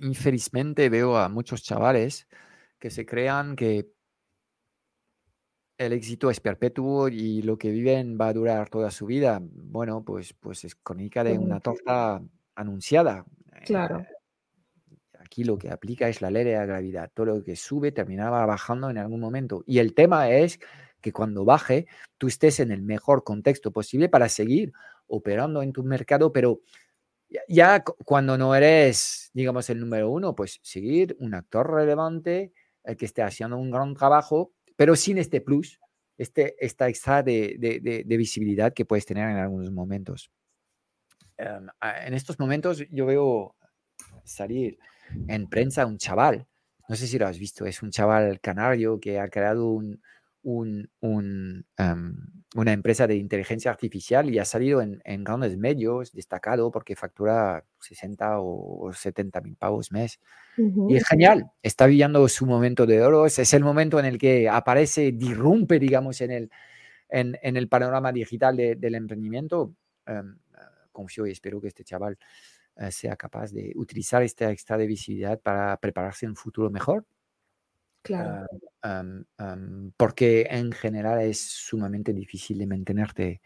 infelizmente, veo a muchos chavales que se crean que el éxito es perpetuo y lo que viven va a durar toda su vida. Bueno, pues, pues es crónica de una torta anunciada. Claro. Eh, aquí lo que aplica es la ley de la gravedad. Todo lo que sube terminaba bajando en algún momento. Y el tema es que cuando baje, tú estés en el mejor contexto posible para seguir operando en tu mercado, pero ya, ya cu- cuando no eres, digamos, el número uno, pues seguir un actor relevante eh, que esté haciendo un gran trabajo, pero sin este plus, este, esta extra de, de- de- de visibilidad que puedes tener en algunos momentos. A- en estos momentos yo veo salir en prensa un chaval, no sé si lo has visto, es un chaval canario que ha creado un, un- un, em, una empresa de inteligencia artificial y ha salido en, en grandes medios, destacado porque factura 60 o, o 70 mil pavos mes. Y es genial, está viviendo su momento de oro, es, el momento en el que aparece, dirrumpe, digamos, en el, en, en el panorama digital de- del emprendimiento. Em, confío y espero que este chaval eh, sea capaz de utilizar esta extra de visibilidad para prepararse en un futuro mejor, Claro. am, porque en general es sumamente difícil de mantenerte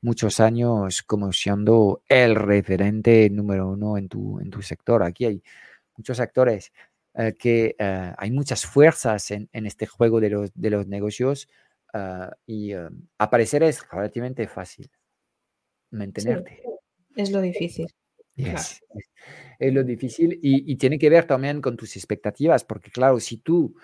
muchos años como siendo el referente número uno en tu, en tu sector. Aquí hay muchos actores eh, que eh, hay muchas fuerzas en, en este juego de los, de los negocios ah, y eh, aparecer es relativamente fácil. Sí, Mantenerte. es lo difícil. Yes, es, es lo difícil y, y tiene que ver también con tus expectativas, porque claro, si tú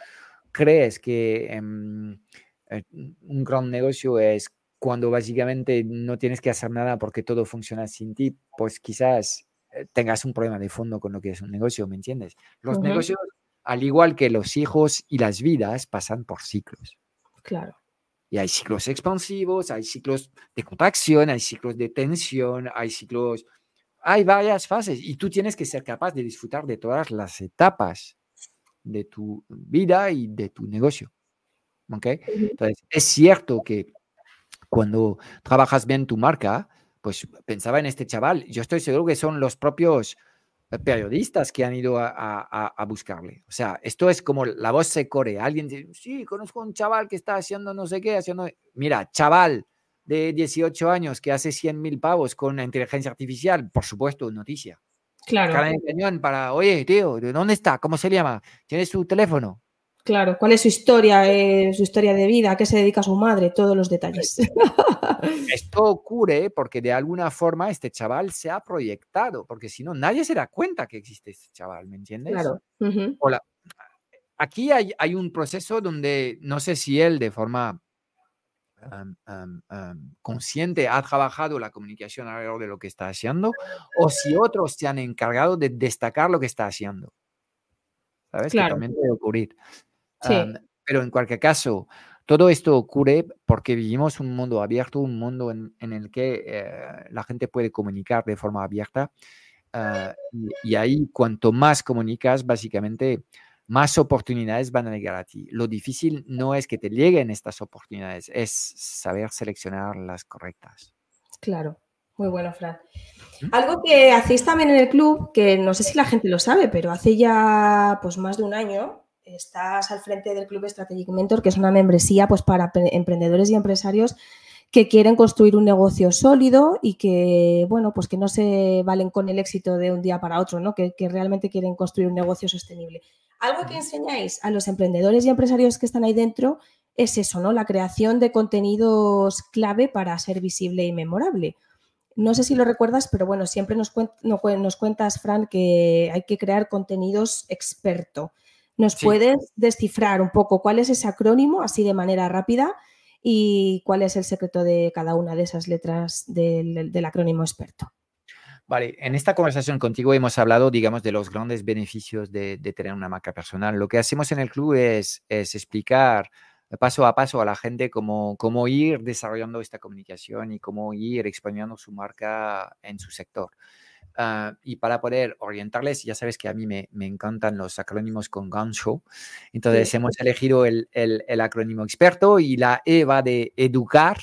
crees que eh, un gran negocio es cuando básicamente no tienes que hacer nada porque todo funciona sin ti, pues quizás eh, tengas un problema de fondo con lo que es un negocio, ¿me entiendes? Los negocios, al igual que los hijos y las vidas, pasan por ciclos. Claro. Y hay ciclos expansivos, hay ciclos de contracción, hay ciclos de tensión, hay ciclos, hay varias fases y tú tienes que ser capaz de disfrutar de todas las etapas de tu vida y de tu negocio. ¿Ok? Entonces, es cierto que cuando trabajas bien tu marca, pues pensaba en este chaval, yo estoy seguro que son los propios eh, periodistas que han ido a, buscarle. O sea, esto es como la voz se corre. Alguien dice, sí, conozco a un chaval que está haciendo no sé qué, haciendo... Mira, chaval de 18 años que hace 100 mil pavos con la inteligencia artificial, por supuesto, noticia. Claro. cañón para, oye, tío, ¿dónde está? ¿Cómo se llama? ¿Tienes su teléfono? Claro, cuál es su historia, eh, su historia de vida, a qué se dedica su madre, todos los detalles. Esto ocurre porque de alguna forma este chaval se ha proyectado, porque si no, nadie se da cuenta que existe este chaval, ¿me entiendes? Claro. Hola. Aquí hay, hay, un proceso donde no sé si él de forma consciente ha trabajado la comunicación alrededor de lo que está haciendo o si otros se han encargado de destacar lo que está haciendo. ¿Sabes? Claro. Que también puede ocurrir pero en cualquier caso, todo esto ocurre porque vivimos un mundo abierto, un mundo en, el que eh, la gente puede comunicar de forma abierta. Ah, y, ahí, cuanto más comunicas, básicamente, más oportunidades van a llegar a ti. Lo difícil no es que te lleguen estas oportunidades, es saber seleccionar las correctas. Claro, muy bueno, Fran. Algo que hacéis también en el club, que no sé si la gente lo sabe, pero hace ya pues más de un año estás al frente del Club Strategic Mentor, que es una membresía pues, para emprendedores y empresarios que quieren construir un negocio sólido y que, bueno, pues que no se valen con el éxito de un día para otro, ¿no? Que, realmente quieren construir un negocio sostenible. Algo que enseñáis a los emprendedores y empresarios que están ahí dentro es eso, ¿no? La creación de contenidos clave para ser visible y memorable. No sé si lo recuerdas, pero bueno, siempre nos, nos cuentas, Fran, que hay que crear contenidos experto. ¿Nos puedes descifrar un poco cuál es ese acrónimo, así de manera rápida, y cuál es el secreto de cada una de esas letras del, acrónimo experto? Vale, en esta conversación contigo hemos hablado, digamos, de los grandes beneficios de, tener una marca personal. Lo que hacemos en el club es, explicar paso a paso a la gente cómo, cómo ir desarrollando esta comunicación y cómo ir exponiendo su marca en su sector. Ah, y para poder orientarles, ya sabes que a mí me, me encantan los acrónimos con gancho. Entonces hemos elegido el, el, acrónimo experto y la E va de educar,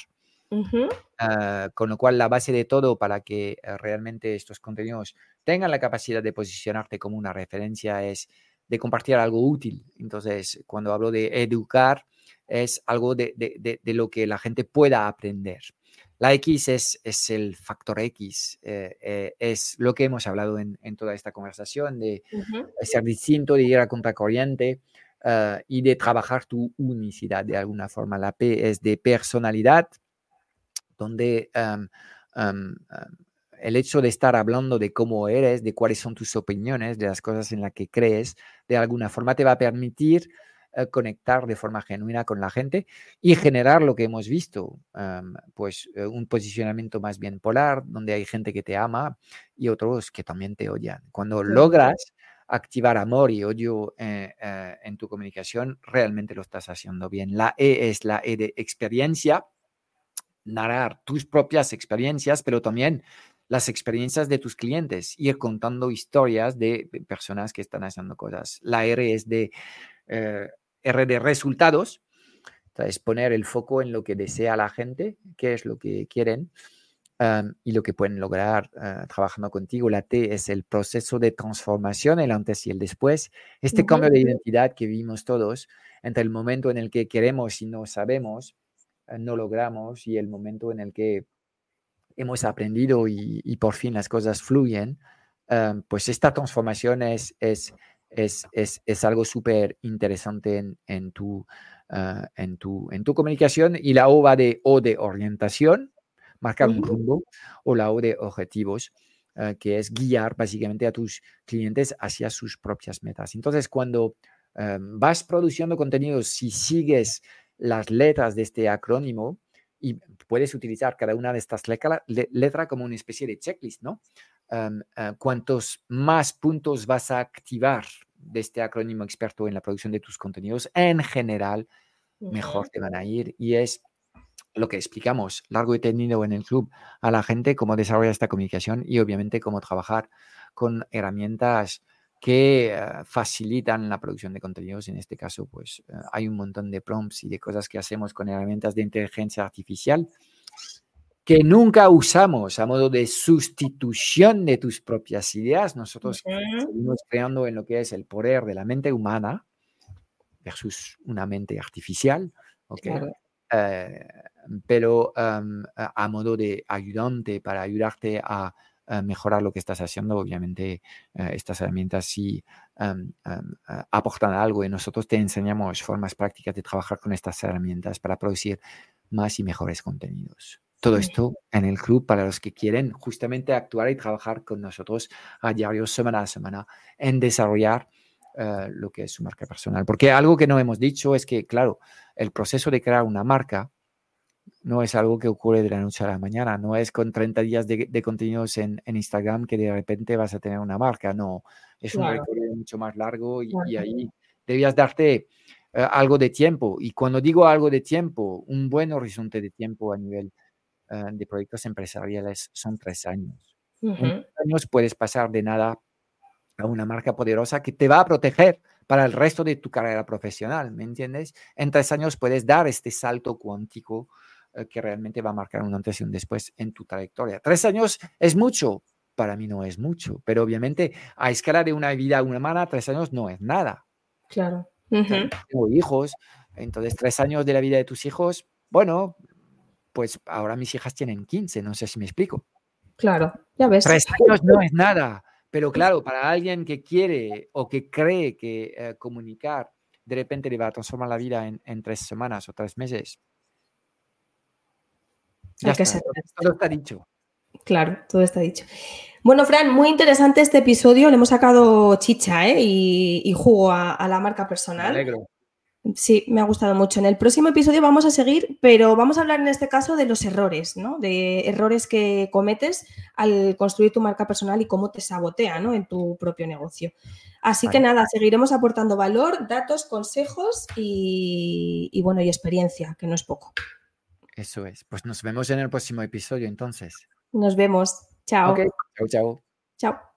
ah, con lo cual la base de todo para que eh, realmente estos contenidos tengan la capacidad de posicionarte como una referencia es de compartir algo útil. Entonces, cuando hablo de educar, es algo de, de, de lo que la gente pueda aprender. La X es, es el factor X, eh, eh, es lo que hemos hablado en, en toda esta conversación, de ser distinto, de ir a contracorriente uh, y de trabajar tu unicidad de alguna forma. La P es de personalidad, donde el hecho de estar hablando de cómo eres, de cuáles son tus opiniones, de las cosas en las que crees, de alguna forma te va a permitir eh, conectar de forma genuina con la gente y generar lo que hemos visto, pues eh, un posicionamiento más bien polar, donde hay gente que te ama y otros que también te odian. Cuando logras activar amor y odio eh, en tu comunicación, realmente lo estás haciendo bien. La E es la E de experiencia, narrar tus propias experiencias, pero también las experiencias de tus clientes, ir contando historias de personas que están haciendo cosas. La R es de R de resultados, es poner el foco en lo que desea la gente, qué es lo que quieren y lo que pueden lograr ah, trabajando contigo. La T es el proceso de transformación, el antes y el después. Este cambio de identidad que vimos todos entre el momento en el que queremos y no sabemos, ah, no logramos, y el momento en el que hemos aprendido y, por fin las cosas fluyen, pues esta transformación es, es es, es, es algo súper interesante en, en, tu, ah, en, tu, en tu comunicación. Y la O va de O de orientación, marcar un rumbo, o la O de objetivos, ah, que es guiar básicamente a tus clientes hacia sus propias metas. Entonces, cuando ah, vas produciendo contenido, si sigues las letras de este acrónimo, y puedes utilizar cada una de estas letras como una especie de checklist, ¿no? Em, eh, cuantos más puntos vas a activar de este acrónimo experto en la producción de tus contenidos, en general, mejor te van a ir. Y es lo que explicamos largo y tendido en el club a la gente, cómo desarrollar esta comunicación y obviamente cómo trabajar con herramientas que eh, facilitan la producción de contenidos. En este caso, pues eh, hay un montón de prompts y de cosas que hacemos con herramientas de inteligencia artificial que nunca usamos a modo de sustitución de tus propias ideas. Nosotros seguimos creando en lo que es el poder de la mente humana versus una mente artificial, eh, pero em, a modo de ayudante para ayudarte a mejorar lo que estás haciendo. Obviamente, eh, estas herramientas sí em, em, aportan algo y nosotros te enseñamos formas prácticas de trabajar con estas herramientas para producir más y mejores contenidos. Todo esto en el club para los que quieren justamente actuar y trabajar con nosotros a diario, semana a semana, en desarrollar eh, lo que es su marca personal. Porque algo que no hemos dicho es que, claro, el proceso de crear una marca no es algo que ocurre de la noche a la mañana, no es con 30 días de, contenidos en, Instagram que de repente vas a tener una marca, no, es un recorrido mucho más largo y, ahí debías darte eh, algo de tiempo. Y cuando digo algo de tiempo, un buen horizonte de tiempo a nivel eh, de proyectos empresariales son tres años. En tres años puedes pasar de nada a una marca poderosa que te va a proteger para el resto de tu carrera profesional, ¿me entiendes? En tres años puedes dar este salto cuántico eh, que realmente va a marcar un antes y un después en tu trayectoria. Tres años es mucho, para mí no es mucho, pero obviamente a escala de una vida humana, tres años no es nada. Claro. Tengo hijos, entonces tres años de la vida de tus hijos, bueno, pues ahora mis hijas tienen 15, no sé si me explico. Claro, ya ves. Tres años no es nada, pero claro, para alguien que quiere o que cree que eh, comunicar de repente le va a transformar la vida en, tres semanas o tres meses. Ya está, todo está dicho. Claro, todo está dicho. Bueno, Fran, muy interesante este episodio. Le hemos sacado chicha ¿eh? y, jugo a, la marca personal. Me alegro. Sí, me ha gustado mucho. En el próximo episodio vamos a seguir, pero vamos a hablar en este caso de los errores, ¿no? De errores que cometes al construir tu marca personal y cómo te sabotea, ¿no? En tu propio negocio. Así que nada, seguiremos aportando valor, datos, consejos y, bueno, y experiencia, que no es poco. Eso es. Pues nos vemos en el próximo episodio entonces. Nos vemos. Chao. Chao, chao. Chao.